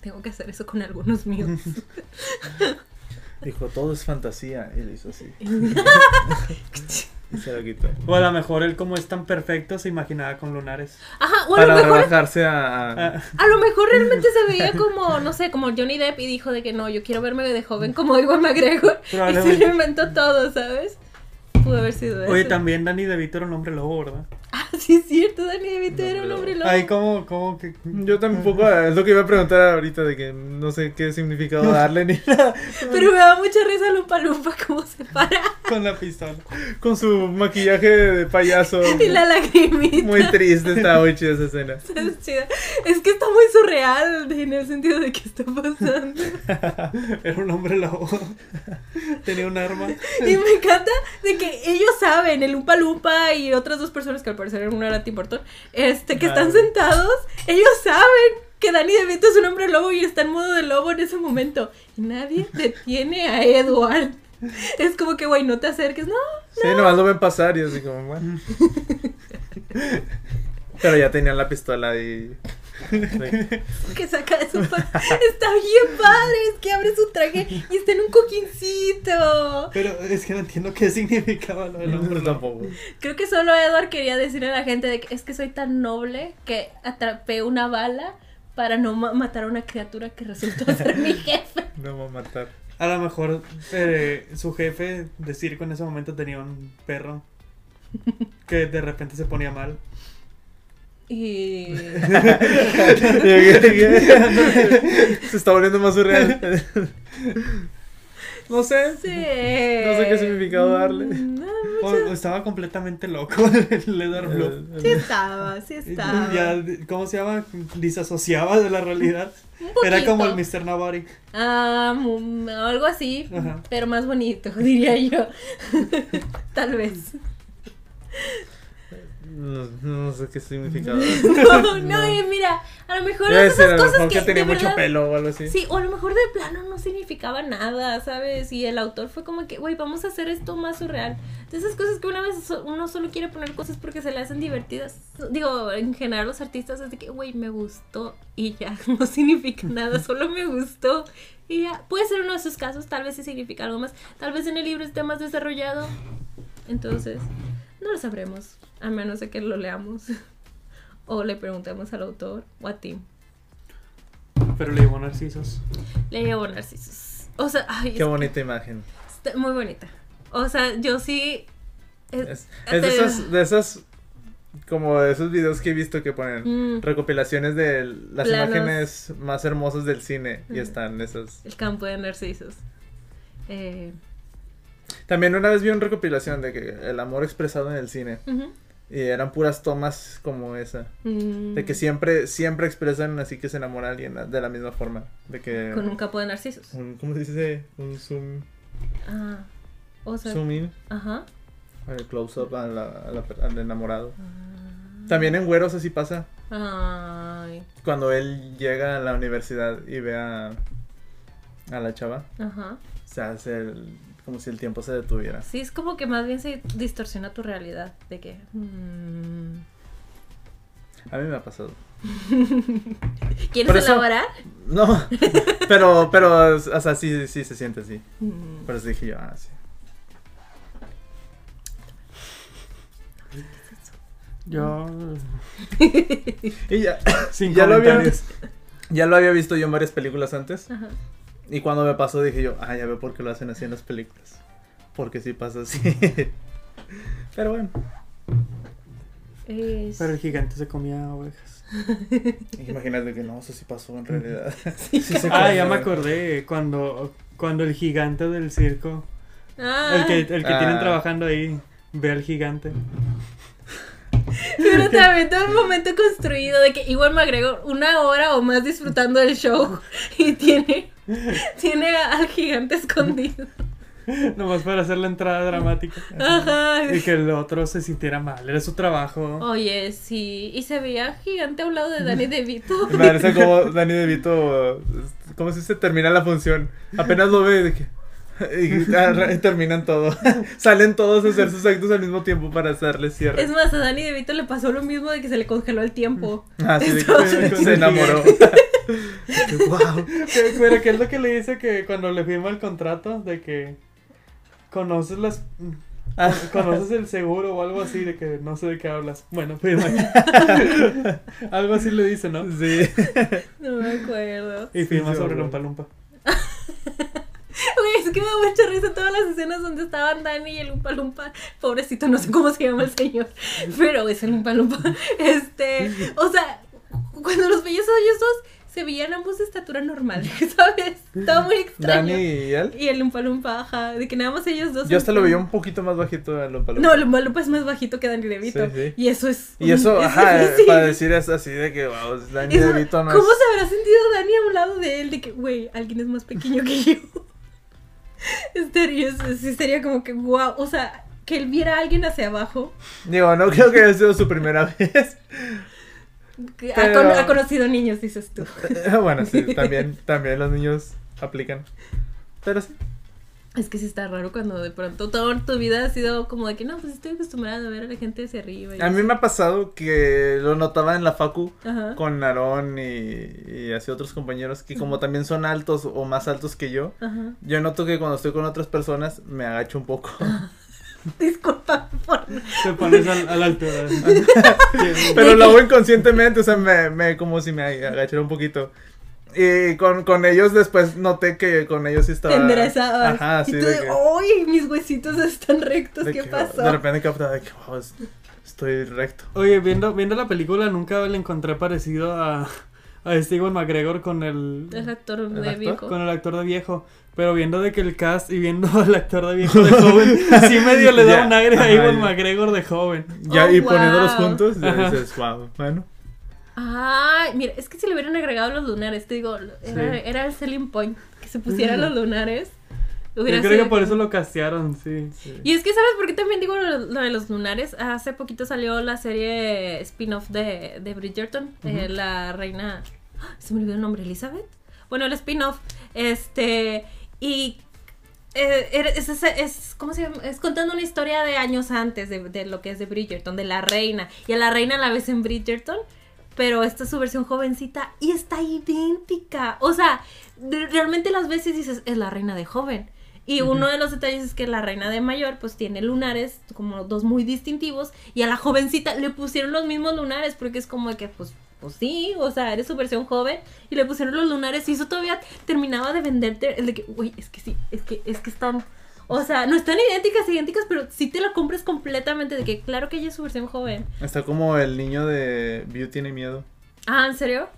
tengo que hacer eso con algunos míos. Dijo, todo es fantasía. Y le hizo así. y se lo quitó. O a lo mejor él, como es tan perfecto, se imaginaba con lunares. Ajá, o a lo Para mejor. rebajarse a. a- Ah, A lo mejor realmente se veía como, no sé, como Johnny Depp y dijo de que no, yo quiero verme de joven como Iwan McGregor. Y se Probablemente. lo inventó todo, ¿sabes? Pudo haber sido eso. Oye, también Danny DeVito era un hombre lobo, ¿verdad? Sí es cierto, Danny DeVito era un hombre lobo. Ahí como, como que... Yo tampoco, es lo que iba a preguntar ahorita de que no sé qué significado darle ni nada. Pero me da mucha risa Lumpa Lumpa cómo se para. Con la pistola. Con su maquillaje de payaso. Y la lagrimita. Muy triste, está muy chida esa escena. Es chida. Es que está muy surreal en el sentido de que está pasando. Era un hombre lobo. Tenía un arma. Y me encanta de que ellos saben, el Lumpa Lumpa y otras dos personas que al parecer uno era Tim Burton, este, que están sentados, ellos saben que Danny DeVito es un hombre lobo y está en modo de lobo en ese momento. Y nadie detiene a Edward. Es como que, güey, no te acerques, no. Sí, nomás lo ven pasar y así como, bueno. Pero ya tenían la pistola y. que saca de su Está bien padre, es que abre su traje y está en un coquincito. Pero es que no entiendo qué significaba lo del hombre tampoco. Creo que solo Edward quería decirle a la gente de que es que soy tan noble que atrapé una bala para no ma- matar a una criatura que resultó ser mi jefe. No va a matar. A lo mejor eh, su jefe de circo en ese momento tenía un perro que de repente se ponía mal. Y. Se está volviendo más surreal. No sé. Sí. No sé qué significado darle. Mm, O- o estaba completamente loco el Leather Blue. Sí estaba, sí estaba. Ya, ¿cómo se llama? Disasociaba de la realidad. Un Era como el. Mr. Nobody. Ah, algo así, Ajá. pero más bonito, diría yo. Tal vez. No, no sé qué significado. No, no, y mira, a lo mejor esas ser, a lo cosas mejor que, que tenía mucho verdad- pelo o algo así. Sí, o a lo mejor de plano no significaba nada, ¿sabes? Y el autor fue como que, güey, vamos a hacer esto más surreal. De esas cosas que una vez uno solo quiere poner cosas porque se le hacen divertidas. Digo, en general los artistas es de que, güey, me gustó y ya, no significa nada, solo me gustó y ya. Puede ser uno de esos casos, tal vez sí significa algo más. Tal vez en el libro esté más desarrollado. Entonces, no lo sabremos, a menos de que lo leamos. O le preguntemos al autor o a Tim. Pero le llevó narcisos. Le llevo narcisos. O sea, ay, Qué bonita imagen. está muy bonita. O sea, yo sí. Es, es de esas, de esas, como de esos videos que he visto que ponen Mm, recopilaciones de las Planos. imágenes más hermosas del cine y están esas. el campo de narcisos. Eh, También una vez vi una recopilación de que el amor expresado en el cine y eran puras tomas como esa. mm, De que siempre, siempre expresan así que se enamora alguien de la misma forma. De que. Con un campo de narcisos. un- ¿Cómo se dice? Un zoom, Ah, o sea. zoom in, Ajá. el close up a la- a la- al enamorado. Ah. También en güeros así pasa. Ay, Cuando él llega a la universidad y ve a, a la chava, ajá. se hace el- como si el tiempo se detuviera. Sí, es como que más bien se distorsiona tu realidad. De que. mm, A mí me ha pasado. ¿Quieres eso- elaborar? No, pero, pero, o sea, sí, sí se siente así. Mm. Por eso dije yo, ah, sí. Yo. Y ya, Sin Ya lo había- ya lo había visto yo en varias películas antes. Ajá. Y cuando me pasó dije yo, ah, ya veo por qué lo hacen así en las películas. Porque sí pasa así. Pero bueno, Es- Pero el gigante se comía ovejas. imagínate que no, eso sí pasó en realidad. Sí se Ah, ya me acordé. Cuando, cuando el gigante del circo. Ah, El que, el que Ah. tienen trabajando ahí. Ve al gigante. Pero también todo un momento construido de que igual me agrego una hora o más disfrutando del show y tiene, tiene al gigante escondido. Nomás para hacer la entrada dramática. Ajá. Y que el otro se sintiera mal. Era su trabajo. Oye, sí. Y se veía gigante a un lado de Danny DeVito. Me parece como Dani DeVito, como si se termina la función. Apenas lo ve de que... Y ah, terminan todo. Salen todos a hacer sus actos al mismo tiempo para hacerle cierre. Es más, a Danny DeVito le pasó lo mismo de que se le congeló el tiempo. Así de Entonces- que se enamoró. wow. Que- Pero ¿qué es lo que le dice que cuando le firma el contrato? De que conoces las... Ah. Conoces el seguro o algo así de que no sé de qué hablas. Bueno, firma. algo así le dice, ¿no? Sí. No me acuerdo. Y firma Sí, sí, sobre Lumpa. Lumpa. Güey, es que me da mucha risa todas las escenas donde estaban Dani y el Lumpa Lumpa. Pobrecito, no sé cómo se llama el señor. Pero es el Lumpa Lumpa. Este, o sea, cuando los veías a ellos dos, se veían ambos de estatura normal, ¿sabes? Estaba muy extraño. Dani y él. Y el Lumpa Lumpa, ajá, de que nada más ellos dos. Yo hasta lo son- veía un poquito más bajito a Lumpa Lumpa. No, el Lumpa Lumpa es más bajito que Dani DeVito. Sí, sí. Y eso es. Y eso, es ajá, eh, difícil. para decir es así de que, wow, Dani Eso- DeVito no ¿Cómo es... se habrá sentido Dani a un lado de él? De que, güey, alguien es más pequeño que yo. Estaría, sí, sería como que, wow, o sea, que él viera a alguien hacia abajo. Digo, no creo que haya sido su primera vez. Ha, con- ha conocido niños, dices tú. bueno, sí, también, también los niños aplican. Pero sí. Es que sí está raro cuando de pronto toda tu vida ha sido como de que, no, pues estoy acostumbrada a ver a la gente hacia arriba. y A mí así. me ha pasado que lo notaba en la facu Ajá. con Aarón y, y así otros compañeros que como también son altos o más altos que yo, Ajá. yo noto que cuando estoy con otras personas me agacho un poco. Disculpa por. Te pones al- a la altura. Pero lo hago inconscientemente, o sea, me, me como si me agachara un poquito. Y con, con ellos después noté que con ellos sí estaba... Te enderezabas. Ajá, y sí, tú de de, que- ¡ay! Mis huesitos están rectos, ¿qué que, pasó? De repente captaba de que, wow, es- estoy recto. Oye, viendo, viendo la película nunca le encontré parecido a, a Steven McGregor con el, El actor ¿El de actor? viejo. con el actor de viejo. Pero viendo de que el cast y viendo al actor de viejo de joven, sí medio le da un aire a ya. McGregor de joven. Ya, Oh, y poniéndolos wow. juntos, ya dices, wow, bueno. Ay, mira, es que si le hubieran agregado los lunares, te digo, era, Sí. era el selling point, que se pusieran los lunares. Yo creo que por eso lo castearon, sí. Y es que, ¿sabes por qué también digo lo, lo de los lunares? Hace poquito salió la serie spin-off de, de Bridgerton, eh, la reina... ¡Ah! Se me olvidó el nombre, ¿Elizabeth? Bueno, el spin-off, este... Y... eh, es, es, es- ¿cómo se llama? Es contando una historia de años antes de, de lo que es de Bridgerton, de la reina. Y a la reina la ves en Bridgerton, pero esta es su versión jovencita y está idéntica. O sea, realmente las veces dices, es la reina de joven. Y uno de los detalles es que la reina de mayor pues tiene lunares como dos muy distintivos y a la jovencita le pusieron los mismos lunares porque es como que pues pues sí, o sea, eres su versión joven y le pusieron los lunares y eso todavía terminaba de venderte el de que, uy, es que sí, es que es que están o sea, no están idénticas, idénticas, pero sí te la compras completamente de que claro que ella es su versión joven. Está como el niño de View tiene miedo. Ah, ¿en serio?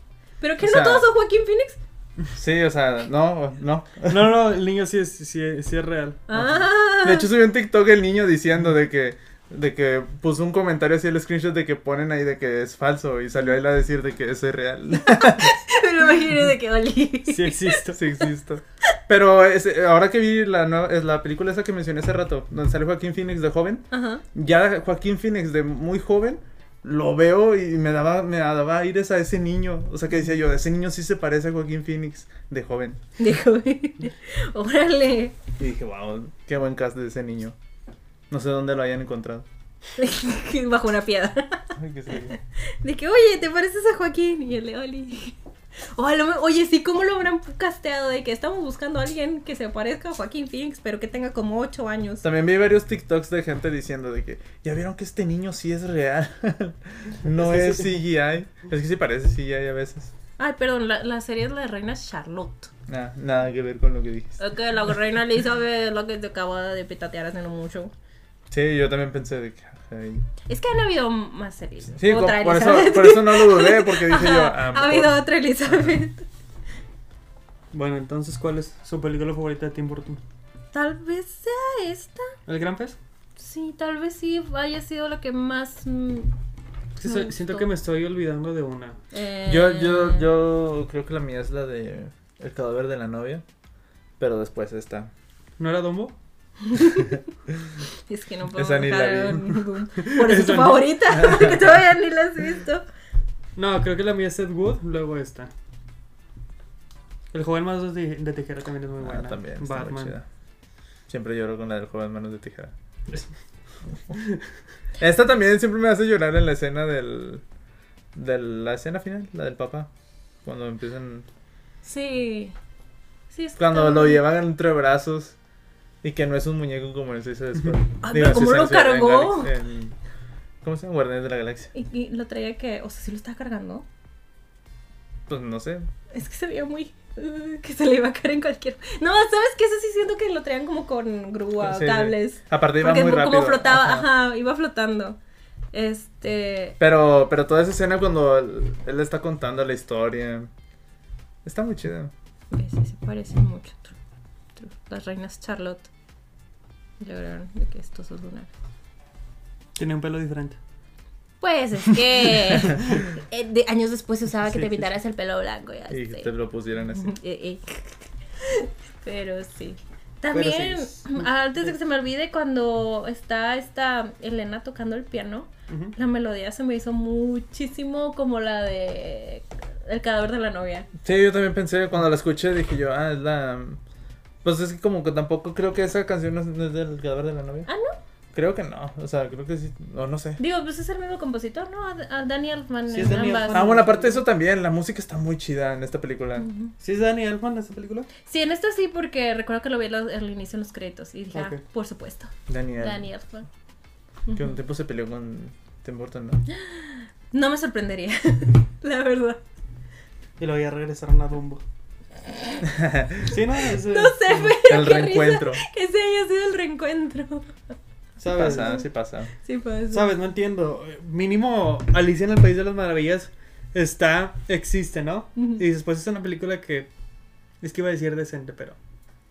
¿Pero que O no sea- todos son Joaquín Phoenix? Sí, o sea, no, no. No, no, el niño sí es, sí, es- sí es real. Ah. De hecho, subió un TikTok el niño diciendo de que, de que puso un comentario así el screenshot de que ponen ahí de que es falso y salió él a decir de que eso es real. me lo imaginé de que Oli. Sí existo. sí existe. Pero ese- ahora que vi la, nueva- es la película esa que mencioné hace rato, donde sale Joaquín Phoenix de joven, Ajá. ya Joaquín Phoenix de muy joven lo veo y me daba me daba aires a ese niño, o sea que decía yo, ese niño sí se parece a Joaquín Phoenix de joven. Dijo, órale. Y dije, wow, qué buen cast de ese niño. No sé dónde lo hayan encontrado. Bajo una piedra. Ay, qué serio. De que, oye, ¿te pareces a Joaquín? Y el de Oli. O a lo oye, sí, ¿cómo lo habrán casteado? De que estamos buscando a alguien que se parezca a Joaquín Phoenix, pero que tenga como 8 años. También vi varios TikToks de gente diciendo de que ya vieron que este niño sí es real. no Es que es sí. CGI. Es que sí parece CGI a veces. Ay, perdón, la, la serie es la reina Charlotte. Nah, nada que ver con lo que dijiste. Es que la reina Elizabeth es la que te acaba de petatear hace no mucho. Sí, yo también pensé de que. ay. Es que han habido más series. Sí, Otra por eso, por eso no lo dudé, porque dije yo. Ah, ha habido otra Elizabeth. Bueno, entonces, ¿cuál es su película favorita de Tim Burton? Tal vez sea esta. ¿El Gran Pez? Sí, tal vez sí haya sido la que más. mm, Sí, Me soy- siento que me estoy olvidando de una. eh, Yo, yo, yo creo que la mía es la de El cadáver de la novia. Pero después esta. ¿No era Dumbo? Es que no puedo Esa ni la vi. ningún- Por eso es tu favorita, porque todavía ni la has visto. No, creo que la mía es Ed Wood, luego esta. El joven más de, de tijera también es muy Ah, buena. también. Está muy Batman. chida. Siempre lloro con la del joven manos de tijera. Esta también siempre me hace llorar en la escena del. De la escena final, la del papá. Cuando empiezan. Sí. Sí, está- Cuando lo llevan entre brazos. Y que no es un muñeco como el Suicide Squad. Ah, Digo, pero ¿cómo Suicide lo cargó? En- ¿Cómo se llama? Guardianes de la Galaxia. Y, y lo traía que. O sea, sí lo estaba cargando. Pues no sé. Es que se veía muy. uh, que se le iba a caer en cualquier. No, ¿sabes qué? Eso sí siento que lo traían como con grúa, Sí, sí. cables. Aparte iba muy rápido. como flotaba, Ajá. ajá. iba flotando. Este. Pero, pero toda esa escena cuando él, él está contando la historia. Está muy chido. que sí se parecen mucho. Las reinas Charlotte. Lograron de que estos son lunares. Tiene un pelo diferente. Pues es que eh, de años después se usaba que Sí, te sí, pintaras el pelo blanco y así. Y te lo pusieran así. Eh, eh. Pero sí. También, sí. antes de que se me olvide, cuando está esta Elena tocando el piano, la melodía se me hizo muchísimo como la de El cadáver de la novia. Sí, yo también pensé, cuando la escuché dije yo, ah, es la... Pues es que como que tampoco creo que esa canción no es, es del cadáver de la novia. Ah, ¿no? Creo que no, o sea, creo que sí, o no sé. Digo, pues es el mismo compositor, ¿no? A, a Danny Elfman Sí, en es Danny ambas. Elfman. Ah, bueno, aparte de eso también, la música está muy chida en esta película. ¿Sí es Danny Elfman esa película? Sí, en esta sí, porque recuerdo que lo vi al, inicio en los créditos y dije, ah, Ok. por supuesto, Daniel. Danny Elfman. Que un tiempo se peleó con Tim Burton, ¿no? No me sorprendería, la verdad. Y luego ya regresaron a Dumbo. sí, no, es, No sé, pero El qué reencuentro. risa que ese haya sido el reencuentro. ¿Sabes? Pasa, sí pasa. Sí, pasa. ¿Sabes? No entiendo. Mínimo Alicia en el País de las Maravillas está, existe, ¿no? Y después es una película que es que iba a decir decente, pero.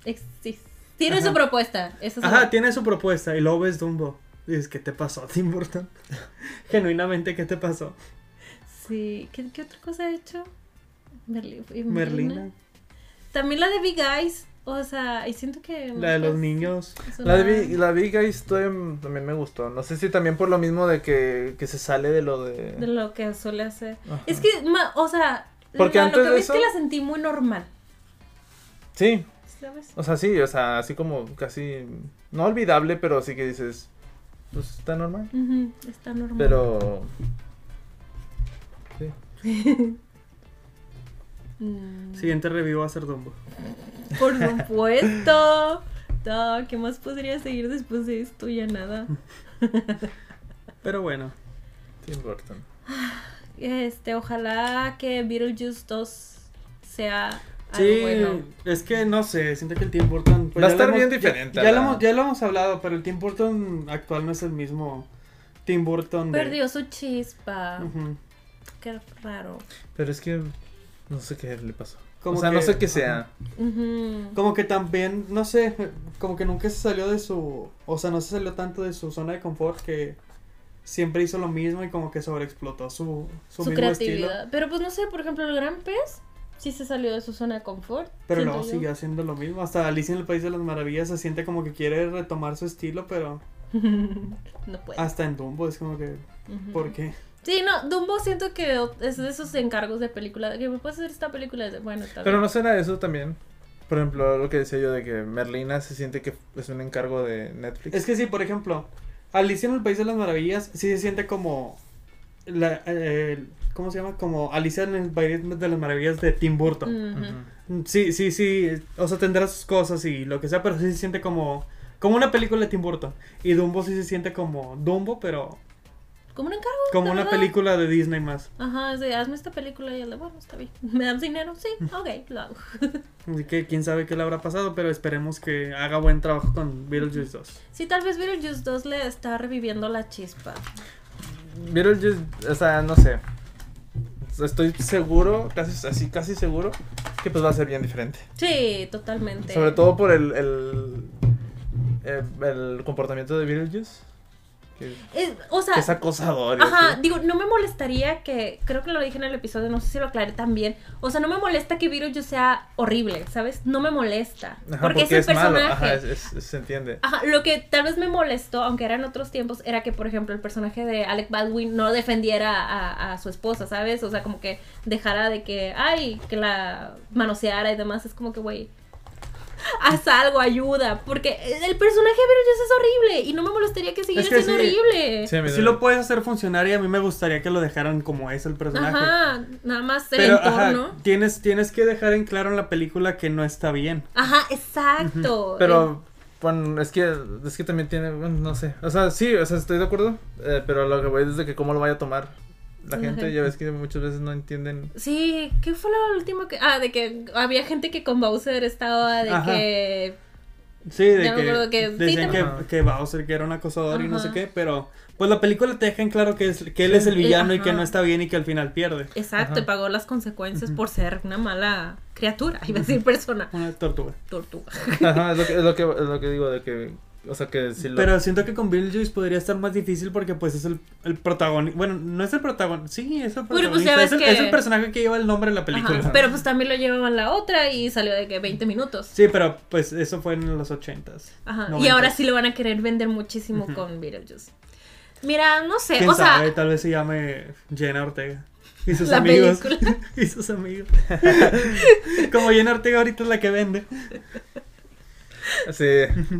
Exis- Tiene Ajá. su propuesta. Eso es Ajá, lo- tiene su propuesta y luego ves Dumbo. Y dices, ¿qué te pasó, Tim Burton? Genuinamente, ¿qué te pasó? Sí. ¿Qué, qué otra cosa ha hecho? Merlina. También la de Big Eyes. O sea, y siento que. La de los niños. La de Big, la Big Eyes también me gustó. No sé si también por lo mismo de que, que se sale de lo de... De lo que suele hacer. Ajá. Es que, ma- o sea. Porque la- antes lo que de vi es que la sentí muy normal. Sí, ¿Sabes? o sea, sí, o sea, así como casi... No olvidable, pero sí que dices... Pues está normal. Está normal. Pero... Sí. Mm, Siguiente review va a ser Dumbo. Por supuesto. No, ¿Qué más podría seguir después de esto? Ya nada. Pero bueno. Tim Burton. Este, ojalá que Beetlejuice 2 sea algo Sí, bueno. es que no sé, siento que el Tim Burton pues, Va a estar hemos- bien diferente, Ya, lo hemos, ya lo hemos hablado, pero el Tim Burton actual no es el mismo Tim Burton de... Perdió su chispa. Qué raro. Pero es que... No sé qué le pasó. Como o sea, que- no sé qué sea. Como que también, no sé, como que nunca se salió de su, o sea, no se salió tanto de su zona de confort que siempre hizo lo mismo y como que sobreexplotó su, su, Su, mismo estilo. creatividad. Pero pues no sé, por ejemplo, el gran pez sí se salió de su zona de confort. Pero luego yo. sigue haciendo lo mismo. Hasta Alicia en el País de las Maravillas se siente como que quiere retomar su estilo, pero no puede. hasta en Dumbo es como que. ¿por qué? Sí, no, Dumbo siento que es de esos encargos de película. Que me puedes hacer esta película. de- Bueno, está Pero bien. no será eso también. Por ejemplo, lo que decía yo de que Merlina se siente que es un encargo de Netflix. Es que sí, por ejemplo, Alicia en el País de las Maravillas sí se siente como la, eh, ¿cómo se llama? Como Alicia en el País de las Maravillas de Tim Burton. Sí, sí, sí. O sea, tendrá sus cosas y lo que sea, pero sí se siente como. Como una película de Tim Burton. Y Dumbo sí se siente como Dumbo, pero Como un encargo. como una verdad. película de Disney más. Ajá, es de hazme esta película y el de bueno, está bien. ¿Me das dinero? Sí, ok, lo hago. Así que quién sabe qué le habrá pasado, pero esperemos que haga buen trabajo con Beetlejuice 2. Sí, tal vez Beetlejuice 2 le está reviviendo la chispa. Beetlejuice, o sea, no sé. Estoy seguro, casi así, casi seguro, que pues va a ser bien diferente. Sí, totalmente. Sobre todo por el, el, el, el comportamiento de Beetlejuice. Que, Es- o sea, que es acosador. Ajá, digo, no me molestaría que, creo que lo dije en el episodio, no sé si lo aclaré también, o sea, no me molesta que Beetlejuice sea horrible, ¿sabes? No me molesta, Ajá, porque, es el personaje. malo. Ajá, es- se entiende. Ajá, lo que tal vez me molestó, aunque era en otros tiempos, era que, por ejemplo, el personaje de Alec Baldwin no defendiera a, a su esposa, ¿sabes? O sea, como que dejara de que, ay, que la manoseara y demás. Es como que, güey, haz algo, ayuda. Porque el personaje de Beetlejuice es horrible y no me molestaría que siguiera Es que siendo sí. horrible. Sí, lo puedes hacer funcionar y a mí me gustaría que lo dejaran como es el personaje. Ajá, nada más el Pero ajá, tienes, tienes que dejar en claro en la película que no está bien. Ajá, exacto. Pero, bueno, es que, es que también tiene, bueno, no sé. O sea, sí, o sea, estoy de acuerdo. eh, pero lo que voy es de que cómo lo vaya a tomar la gente. gente. Ya ves que muchas veces no entienden. Sí, ¿qué fue lo último que...? Ah, de que había gente que con Bowser estaba de Ajá. que... Sí, de que, que- sí, que, que Bowser que era un acosador y no sé qué, pero pues la película te deja en claro que, es, que él es el villano y que no está bien y que al final pierde. Exacto, y pagó las consecuencias por ser una mala criatura, iba a decir persona. Una tortuga. Tortuga. Ajá, es lo que, es lo que, es lo que digo, de que, o sea, que si lo... Pero siento que con Beetlejuice podría estar más difícil porque pues es el, el protagonista. Bueno, no es el protagonista. Sí, es el Bueno, protagonista. pues es, el, que- es el personaje que lleva el nombre de la película. Ajá, Pero pues también lo llevaban la otra y salió de que 20 minutos. Sí, pero pues eso fue en los ochentas. Ajá. Y ahora sí lo van a querer vender muchísimo Ujú. con Beetlejuice. Mira, no sé, ¿Quién o sea? Tal vez se llame Jenna Ortega. Y sus La amigos. película. y sus amigos. Como Jenna Ortega ahorita es la que vende. Sí,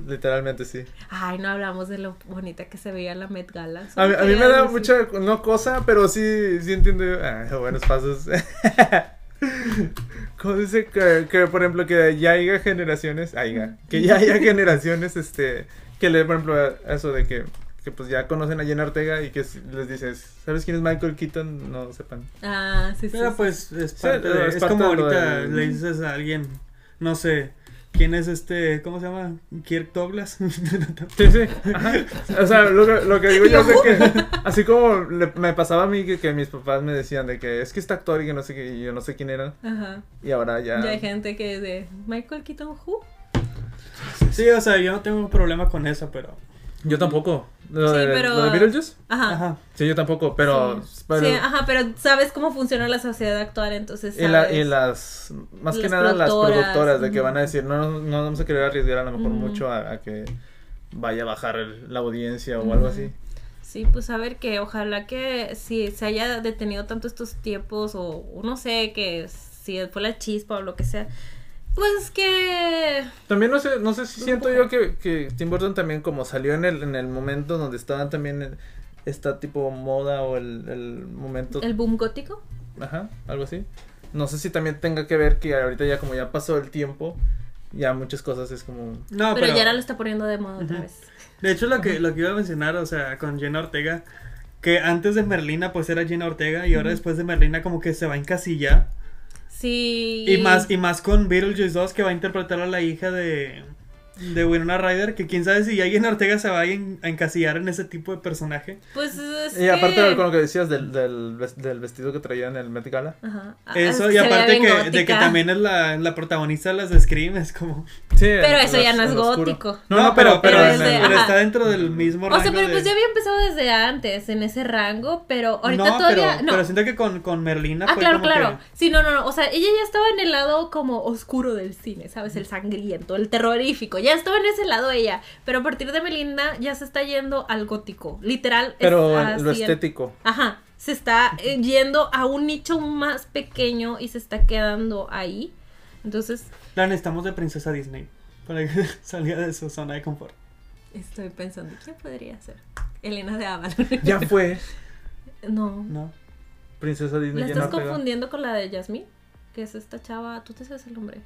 literalmente sí. ay, no hablamos de lo bonita que se veía la Met Gala. A mí, a mí me da decir- mucha, no cosa, pero sí, sí entiendo. Ah, buenos pasos. Como dice que, que, por ejemplo, que ya haya generaciones, haya, que ya haya generaciones, este, que le, por ejemplo, a- eso de que, que pues ya conocen a Jenna Ortega y que les dices, ¿sabes quién es Michael Keaton? No sepan. Ah, sí, sí. Pero sí. pues es, Sí, parte de- es es parte como de ahorita del- le dices a alguien, no sé, ¿Quién es este? ¿Cómo se llama? Kirk Douglas. Sí, sí. Ajá. O sea, lo que, lo que digo yo es que, así como le- me pasaba a mí que, que mis papás me decían de que es que este actor y que no sé qué, y yo no sé quién era, Ajá. y ahora ya. Ya hay gente que es de Michael Keaton Who. sí, o sea, yo no tengo problema con eso, pero. Yo tampoco. ¿Lo, Sí, de, pero- ¿Lo de Beetlejuice? Ajá. Ajá. Sí, yo tampoco, pero. sí. pero Sí, ajá, pero sabes cómo funciona la sociedad actual, entonces y, la- sabes. y las. Más que Las nada las productoras, de que van a decir, no, no vamos a querer arriesgar a lo mejor Ujú. mucho a, a que vaya a bajar el- la audiencia o algo Ujú. así. Sí, pues a ver que ojalá que si se haya detenido tanto estos tiempos o, o no sé, que si fue la chispa o lo que sea, pues que... También no sé, no sé si siento yo que, que Tim Burton también como salió en el, en el momento donde estaban también esta tipo moda o el, el momento, El boom gótico. ajá, algo así. No sé si también tenga que ver que ahorita ya como ya pasó el tiempo, ya muchas cosas es como... No, pero, pero. ya ahora lo está poniendo de moda otra vez. De hecho, lo que, lo que iba a mencionar, o sea, con Jenna Ortega, que antes de Merlina, pues era Jenna Ortega, y ahora después de Merlina, como que se va a encasillar. Sí. Y más, y más con Beetlejuice 2, que va a interpretar a la hija de, de Winona Ryder, que quién sabe si ya Jenna Ortega se va a, en- a encasillar en ese tipo de personaje. Pues es Y aparte que- con lo que decías del, del, del vestido que traía en el Met Gala. Ajá. Ah, Eso, es y aparte que, de que también es la, la protagonista de las de Scream, es como... Sí, Pero eso ya no es gótico. No, no, pero, pero, pero, es en de- el- pero está dentro del mismo O rango sea, pero pues de- ya había empezado desde antes en ese rango, pero ahorita no, todavía pero, no. pero siento que con, con Merlina Ah, fue claro, como claro. que- Sí, no, no, no. O sea, ella ya estaba en el lado como oscuro del cine, ¿sabes? El sangriento, el terrorífico. Ya estaba en ese lado ella. Pero a partir de Melinda ya se está yendo al gótico. Literal. Pero es lo estético. Ajá. Se está eh, yendo a un nicho más pequeño y se está quedando ahí. Entonces, La necesitamos de princesa Disney. Para que salga de su zona de confort. estoy pensando, ¿quién podría ser? Elena de Avalon. Ya fue no. ¿No? Princesa Disney. ¿La estás confundiendo con la de Jasmine? Que es esta chava, tú te sabes el nombre.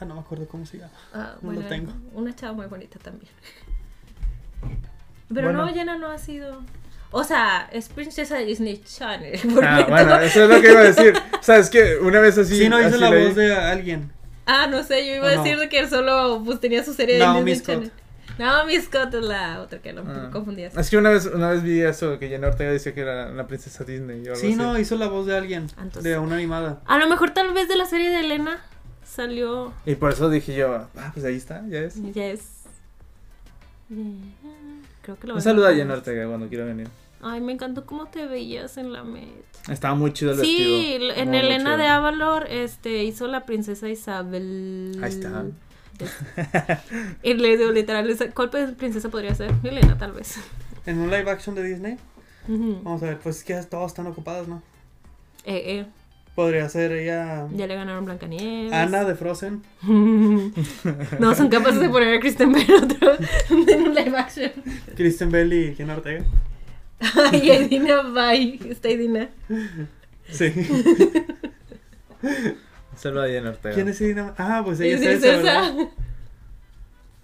Ah, no me acuerdo cómo se llama. Ah, No lo bueno, tengo. una chava muy bonita también. Pero Bueno. no, Jenna no ha sido. O sea, es princesa de Disney Channel. Ah, bueno, todo- eso es lo que iba a decir. O sea, es que una vez así. Sí, no hizo así la leí. voz de alguien. Ah, no sé, yo iba ¿O a no? decir de que él solo pues, tenía su serie de Naomi Disney Scott. Channel. Naomi Scott es la otra que no Ah. confundías. Es que una vez, una vez vi eso, que Jenna Ortega decía que era una princesa Disney. O algo Sí, así. no, hizo la voz de alguien. Ah, entonces- De una animada. A lo mejor tal vez de la serie de Elena salió. Y por eso dije yo, ah, pues ahí está, ya es. Ya es. Creo que lo Un saludo a Ortega cuando quiera venir. Ay, me encantó cómo te veías en la Met. Estaba muy chido el Sí, vestido. en Muy, Elena de Avalor este, hizo la princesa Isabel. Ahí está. Y le digo literal, esa- ¿cuál pe- princesa podría ser? Elena, tal vez. En un live action de Disney. Vamos a ver, pues es que todos están ocupados, ¿no? Eh, eh, Podría ser ella. ya le ganaron Blancanieves. Ana de Frozen. no, son capaces de poner a Kristen Bell otro en un live action. Kristen Bell y Jenna Ortega. Ay, Edina, bye. Está Edina. Sí. Saludo a Jenna Ortega. ¿Quién es Edina? Ah, pues ella Es es esa, esa. ¿verdad?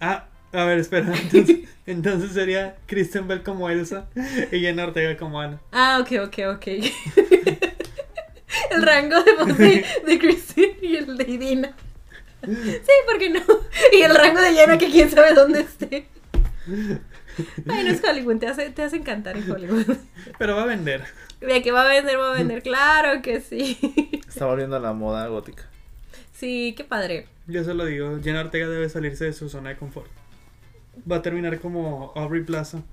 Ah, a ver, espera. Entonces, entonces sería Kristen Bell como Elsa y Jenna Ortega como Ana. Ah, ok, ok, ok. El rango de voz de, de Kristen y el de Edina. Sí, ¿por qué no? Y el rango de Jenna que quién sabe dónde esté. Ay, no es Hollywood, te hace, te hace encantar en Hollywood. Pero va a vender. De que va a vender, va a vender, claro que sí. Está volviendo a la moda gótica. Sí, qué padre. Yo se lo digo. Jenna Ortega debe salirse de su zona de confort. Va a terminar como Aubrey Plaza.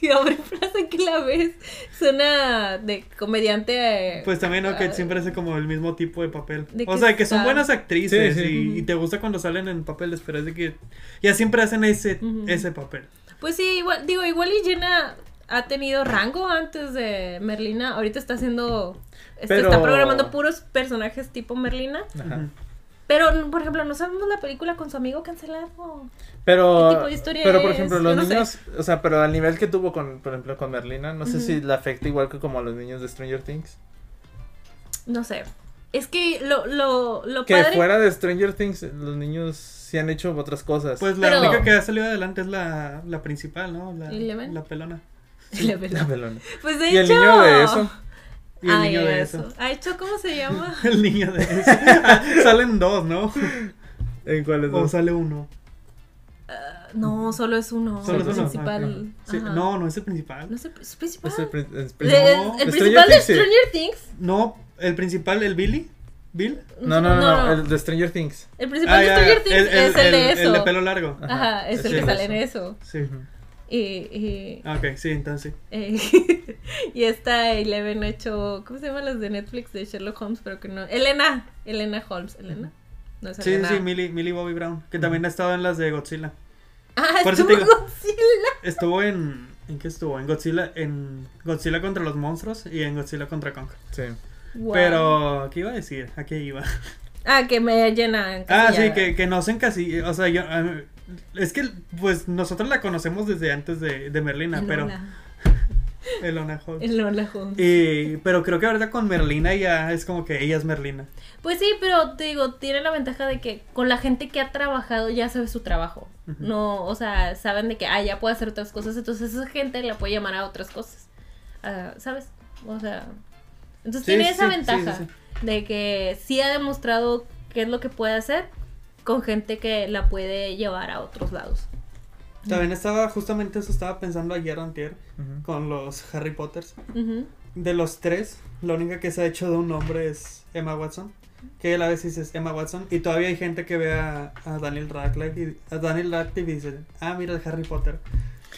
Y Aubrey Plaza que la ves suena de comediante. Pues también, ¿no? Que ah, siempre hace como el mismo tipo de papel. ¿De O sea, que son buenas actrices Sí, sí. Y, y te gusta cuando salen en papeles, pero es de que ya siempre hacen ese, ese papel. Pues sí, igual, digo, igual y Jenna ha tenido rango antes de Merlina. Ahorita está haciendo. este, Pero- Está programando puros personajes tipo Merlina. Ajá. Pero, por ejemplo, no sabemos la película con su amigo cancelado. Pero, ¿Qué tipo de historia pero por ejemplo, los no sé. niños, o sea, pero al nivel que tuvo con, por ejemplo, con Merlina, no sé si le afecta igual que como a los niños de Stranger Things. No sé. Es que lo, lo, lo Que padre. fuera de Stranger Things, los niños sí han hecho otras cosas. Pues la Pero- única que ha salido adelante es la, la principal, ¿no? La, la pelona. La verdad. La pelona. Pues de Y el hecho. niño de eso. Y el Ay, niño de eso. eso. Ha hecho, ¿cómo se llama? El niño de eso. Salen dos, ¿no? ¿En cuáles ¿O dos? sale uno? Ah, no, solo es uno. Solo el es uno. principal. Ah. Sí, Ajá. No, no es el principal. No es el es principal. Es el El- el, No, el principal de. Stranger Things. No, el principal, el Billy. ¿Bill? No, no, no, no, el de Stranger Things. El principal Ah, de Stranger Things es el, de eso. El de pelo largo. Ajá, Ajá, es es el que el sale eso. en eso. Sí. Y, y, Ah, ok, sí, entonces sí. eh, y esta Eleven hecho, ¿cómo se llaman las de Netflix de Sherlock Holmes? Pero que no. Elena, Elena Holmes, Elena. No Sí, sí, Millie, Millie Bobby Brown, que también ha estado en las de Godzilla. Ah, Por eso estuvo te digo- Godzilla. Estuvo en... ¿En qué estuvo? En Godzilla, en Godzilla contra los monstruos y en Godzilla contra Kong. Sí. Wow. Pero, ¿qué iba a decir? ¿A qué iba? Ah, que me llena. Ah, sí, que, que no se encasilla, o sea, yo, es que, pues, nosotros la conocemos desde antes de, de Merlina, pero, Elona Holmes. Elona Holmes. Y, pero creo que ahorita con Merlina ya es como que ella es Merlina. Pues sí, pero te digo, tiene la ventaja de que con la gente que ha trabajado ya sabe su trabajo. No, o sea, saben de que, ah, ya puede hacer otras cosas, entonces esa gente la puede llamar a otras cosas. Ah, ¿Sabes? O sea, entonces Sí, tiene sí, esa ventaja sí, de que sí ha demostrado qué es lo que puede hacer con gente que la puede llevar a otros lados. También estaba, justamente eso estaba pensando ayer o antier con los Harry Potters. Ujú. De los tres, la única que se ha hecho de un nombre es Emma Watson. Que a la vez dices Emma Watson. Y todavía hay gente que ve a, a Daniel Radcliffe y, a Daniel Radcliffe y dice, ah, mira el Harry Potter.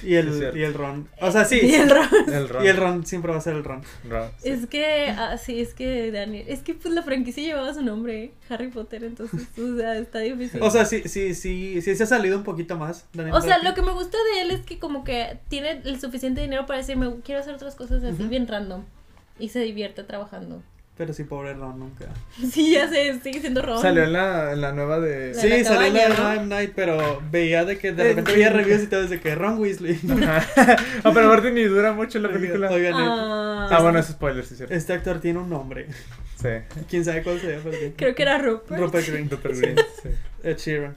Y el, y el Ron. O sea, sí. Y el Ron. El Ron. Y el Ron siempre va a ser el Ron. Ron, sí. Es que, ah, sí, es que Daniel, es que pues la franquicia llevaba su nombre, ¿eh? Harry Potter, entonces, o sea, está difícil. O sea, sí, sí, sí, sí se ha salido un poquito más. Daniel O sea, Radcliffe. lo que me gusta de él es que como que tiene el suficiente dinero para decirme, quiero hacer otras cosas así bien random. Y se divierte trabajando. Pero sí, pobre Ron nunca. Sí, ya sé, sigue siendo Ron. Salió en la, en la nueva de. La Sí, la salió la de ¿no? Rhyme Night, pero veía de que de Eh, repente veía reviews y todo desde que Ron Weasley. ah, pero aparte ni dura mucho la película. Oigan, Ah, Ah, bueno, es spoiler, sí, cierto. este actor tiene un nombre. Sí. Quién sabe cuál sea, sí. Creo que era Rupert. Rupert Green. Rupert Green, sí. Ed Sheeran.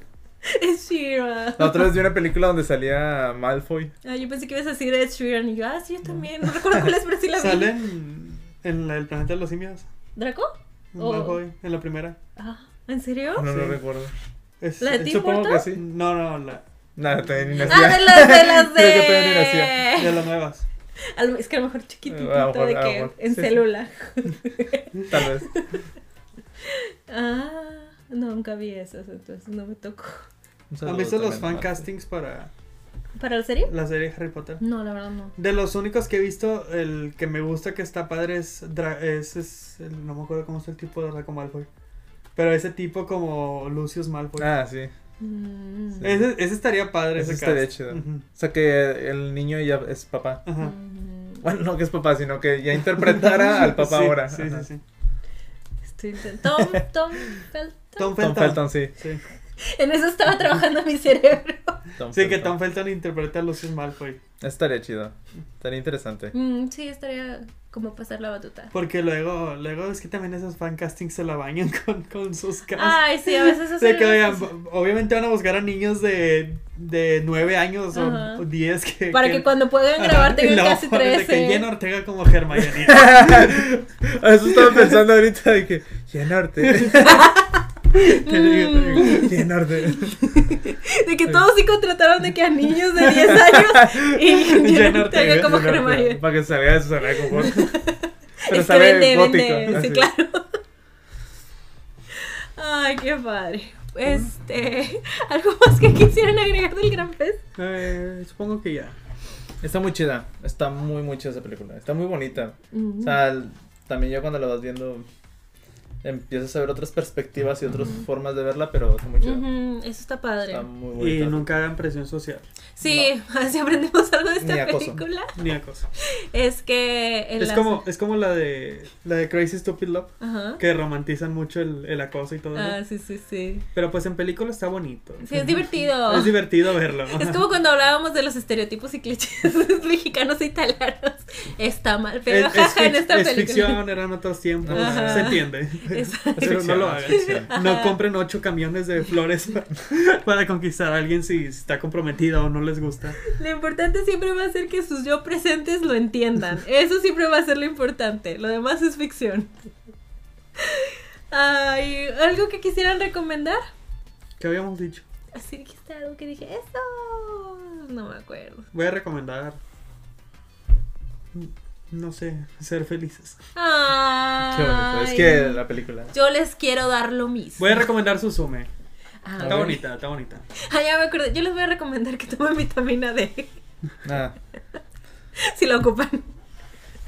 Es Shira. La otra vez vi una película donde salía Malfoy. Ah, yo pensé que ibas a decir Ed Sheeran y yo, ah, sí, yo también. No recuerdo cuál es, pero sí la vi. Salen en la- el planeta de los simios. ¿Draco? Oh. Malfoy, en la primera. Ah, ¿en serio? No lo Sí. recuerdo. Es- ¿La de Tim Supongo Burton? que sí. No, no, la, Nada, todavía ni Ah, nacía. de las de las de. Creo que todavía ni nacía. de las nuevas. Al- Es que a lo mejor chiquitito A lo mejor, de a lo que mejor. en Sí, sí. célula. Tal vez. Ah, no, nunca vi esas, entonces no me tocó. ¿Han visto los fan castings para ¿Para el serio? la serie Harry Potter? No, la verdad no. De los únicos que he visto, el que me gusta que está padre es, Dra- es, es el- no me acuerdo cómo es el tipo de Draco Malfoy. Pero ese tipo como Lucius Malfoy. Ah, sí. Mm. Sí. Ese, ese estaría padre. Ese Ese, estaría chido. O sea que el niño ya es papá. Ajá. Bueno, no que es papá, sino que ya interpretara al papá Sí, ahora. Sí, Ajá. sí, sí. Estoy. Tom, Tom Felton. Tom Tom Felton. Felton, sí. Sí. En eso estaba trabajando mi cerebro. Tom Sí, que. Tom Felton interpreta a Lucius Malfoy. Estaría chido. Estaría interesante. Mm, sí, estaría como pasar la batuta. Porque luego, luego es que también esos fan castings se la bañan con, con sus casts. Ay, sí, a veces O hacen sea, que oigan, obviamente van a buscar a niños de, de 9 años Ajá. o 10 que... Para que cuando puedan grabar tengan casi ponen de que 13. Jenna Ortega como Hermione. Eso estaba pensando ahorita de que Mm. De que todos sí contrataron de que a niños de 10 años y Jenna Ortega, como Hermione. Para que salga de su zona de confort. Pero es que vende, gótico. vende, sí, claro. Ay, qué padre. Este, ¿algo más que quisieran agregar del Gran Fest? Eh, supongo que ya. Está muy chida. Está muy, muy chida esa película. Está muy bonita. O sea, el- también ya cuando la vas viendo empiezas a ver otras perspectivas y otras formas de verla, pero está muy chida. Ujú, eso está padre. Está muy Y bonita. nunca hagan presión social. Sí, así aprendimos algo de Ni esta acoso. película. Ni acoso. Es que Es como, es como la de la de Crazy Stupid Love, Ajá. que romantizan mucho el, el acoso y todo Ah, eso. sí, sí, sí. Pero pues en película está bonito. Sí, es divertido. Es divertido verlo. Es como cuando hablábamos de los estereotipos y clichés mexicanos e italianos. Está mal, pero es, es en esta es película. ficción, eran otros tiempos. Se entiende. Exacto. Pero no lo hagan. No compren ocho camiones de flores para conquistar a alguien si está comprometido o no les gusta. Lo importante siempre va a ser que sus yo presentes lo entiendan. Eso siempre va a ser lo importante. Lo demás es ficción. Ay, ¿algo que quisieran recomendar? ¿Qué habíamos dicho? Así dijiste algo que dije, eso. No me acuerdo. Voy a recomendar. No sé, ser felices. Qué bonito. Es Ay, que la película. Yo les quiero dar lo mismo. Voy a recomendar Susume. Ah, Está bonita, está bonita. Ah, ya me acordé. Yo les voy a recomendar que tomen vitamina D. Ah, si la ocupan.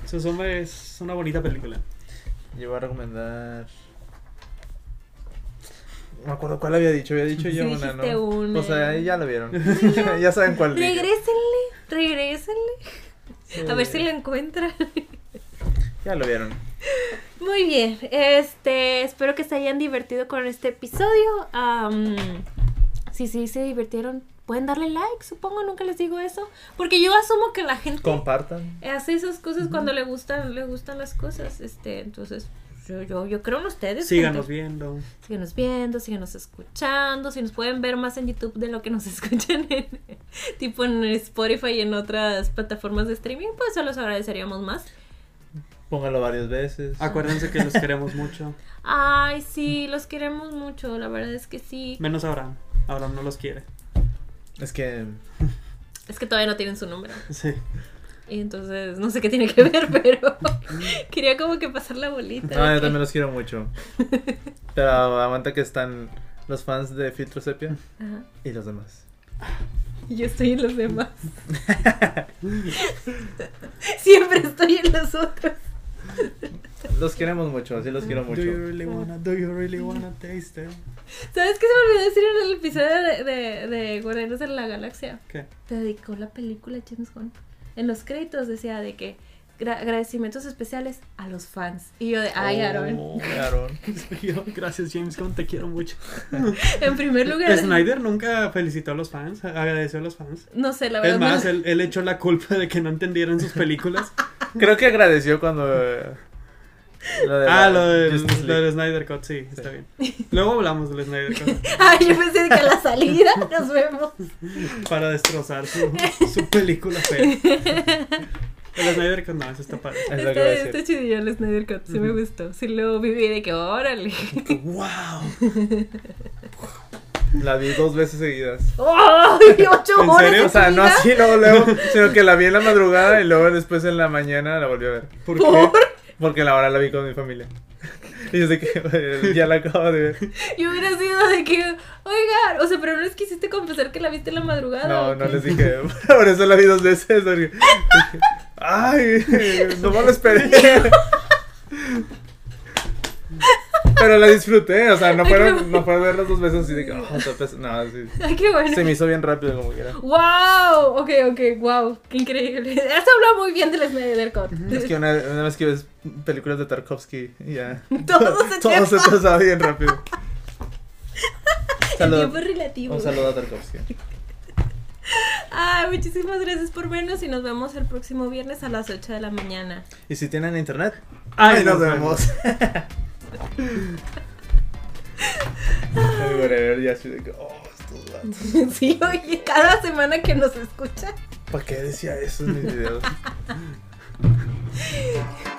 Susume es una bonita película. yo voy a recomendar. No me acuerdo cuál había dicho. Había dicho yo Sí, una, ¿no? una. O sea, ahí ya lo vieron. ya saben cuál. Regrésenle, regrésenle. A ver si la encuentran. Ya lo vieron. Muy bien, este, espero que se hayan divertido con este episodio. Am, si sí se divirtieron, pueden darle like, supongo, nunca les digo eso. Porque yo asumo que la gente Compartan. hace esas cosas cuando le gustan, le gustan las cosas. Este, entonces, yo, yo, yo creo en ustedes. Síganos gente. viendo. Síganos viendo, síganos escuchando. Si nos pueden ver más en YouTube de lo que nos escuchan en, tipo en Spotify y en otras plataformas de streaming, pues se los agradeceríamos más. Póngalo varias veces. Acuérdense que los queremos mucho. Ay, sí, los queremos mucho, la verdad es que sí. Menos Abraham. Abraham no los quiere. Es que. Es que todavía no tienen su número. Sí. Y entonces no sé qué tiene que ver, pero quería como que pasar la bolita. No, de yo que- también los quiero mucho. Pero aguanta que están los fans de Filtro Sepia Ajá. y los demás. Y Yo estoy en los demás. Siempre estoy en los otros. Los queremos mucho, sí los quiero mucho. Do you really wanna, do you really wanna taste it? ¿Sabes qué se me olvidó decir en el episodio de, de, de Guardianes de la Galaxia? ¿Qué? Te dedicó la película James Gunn. En los créditos decía de que gra- agradecimientos especiales a los fans. Y yo de, ay, Aaron. Oh, Aaron. yo, gracias James Gunn, te quiero mucho. En primer lugar, Snyder nunca felicitó a los fans, agradeció a los fans. no sé, la verdad. Es más, no- él, él echó la culpa de que no entendieran sus películas. Creo que agradeció cuando. Lo de ah, la lo del, lo del Snyder Cut, sí, está bien. Luego hablamos del Snyder Cut Ay, yo pensé que a la salida nos vemos. para destrozar su, su película fea. El Snyder Cut no, eso está padre. Es lo que iba a Está, decir. está chidillo el Snyder Cut, sí me gustó. Sí lo viví de que, órale. ¡Wow! La vi dos veces seguidas. ¡Ay, ocho ¿En horas! serio? O sea, no así luego, luego, sino que la vi en la madrugada y luego después en la mañana la volví a ver. ¿Por ¿Por? qué? Porque la hora la vi con mi familia. Y yo sé que eh, ya la acabo de ver. Yo hubiera sido de que, oigan, o sea, pero no les quisiste confesar que la viste en la madrugada. No, ¿o no les dije. Por eso la vi dos veces. porque Ay, no me lo esperé. Pero la disfruté, o sea, no fueron, no fueron verlas dos veces así de que, oh, no, sí. Ay, qué bueno. Se me hizo bien rápido como quiera. ¡Wow! Ok, ok, wow. Qué increíble. Eso habla muy bien del Snyder Cut. Es que una, una vez que ves películas de Tarkovsky, ya. Todo se te Todo se pasa. pasa bien rápido. El Saludo- tiempo es relativo. un saludo a Tarkovsky. Ay, muchísimas gracias por vernos y nos vemos el próximo viernes a las 8 de la mañana. Y si tienen internet, Ay, ahí nos nos vemos. Ay, el ya así de que, oh, estos datos. Sí, oye, cada semana que nos escucha. ¿Para qué decía eso en mis videos?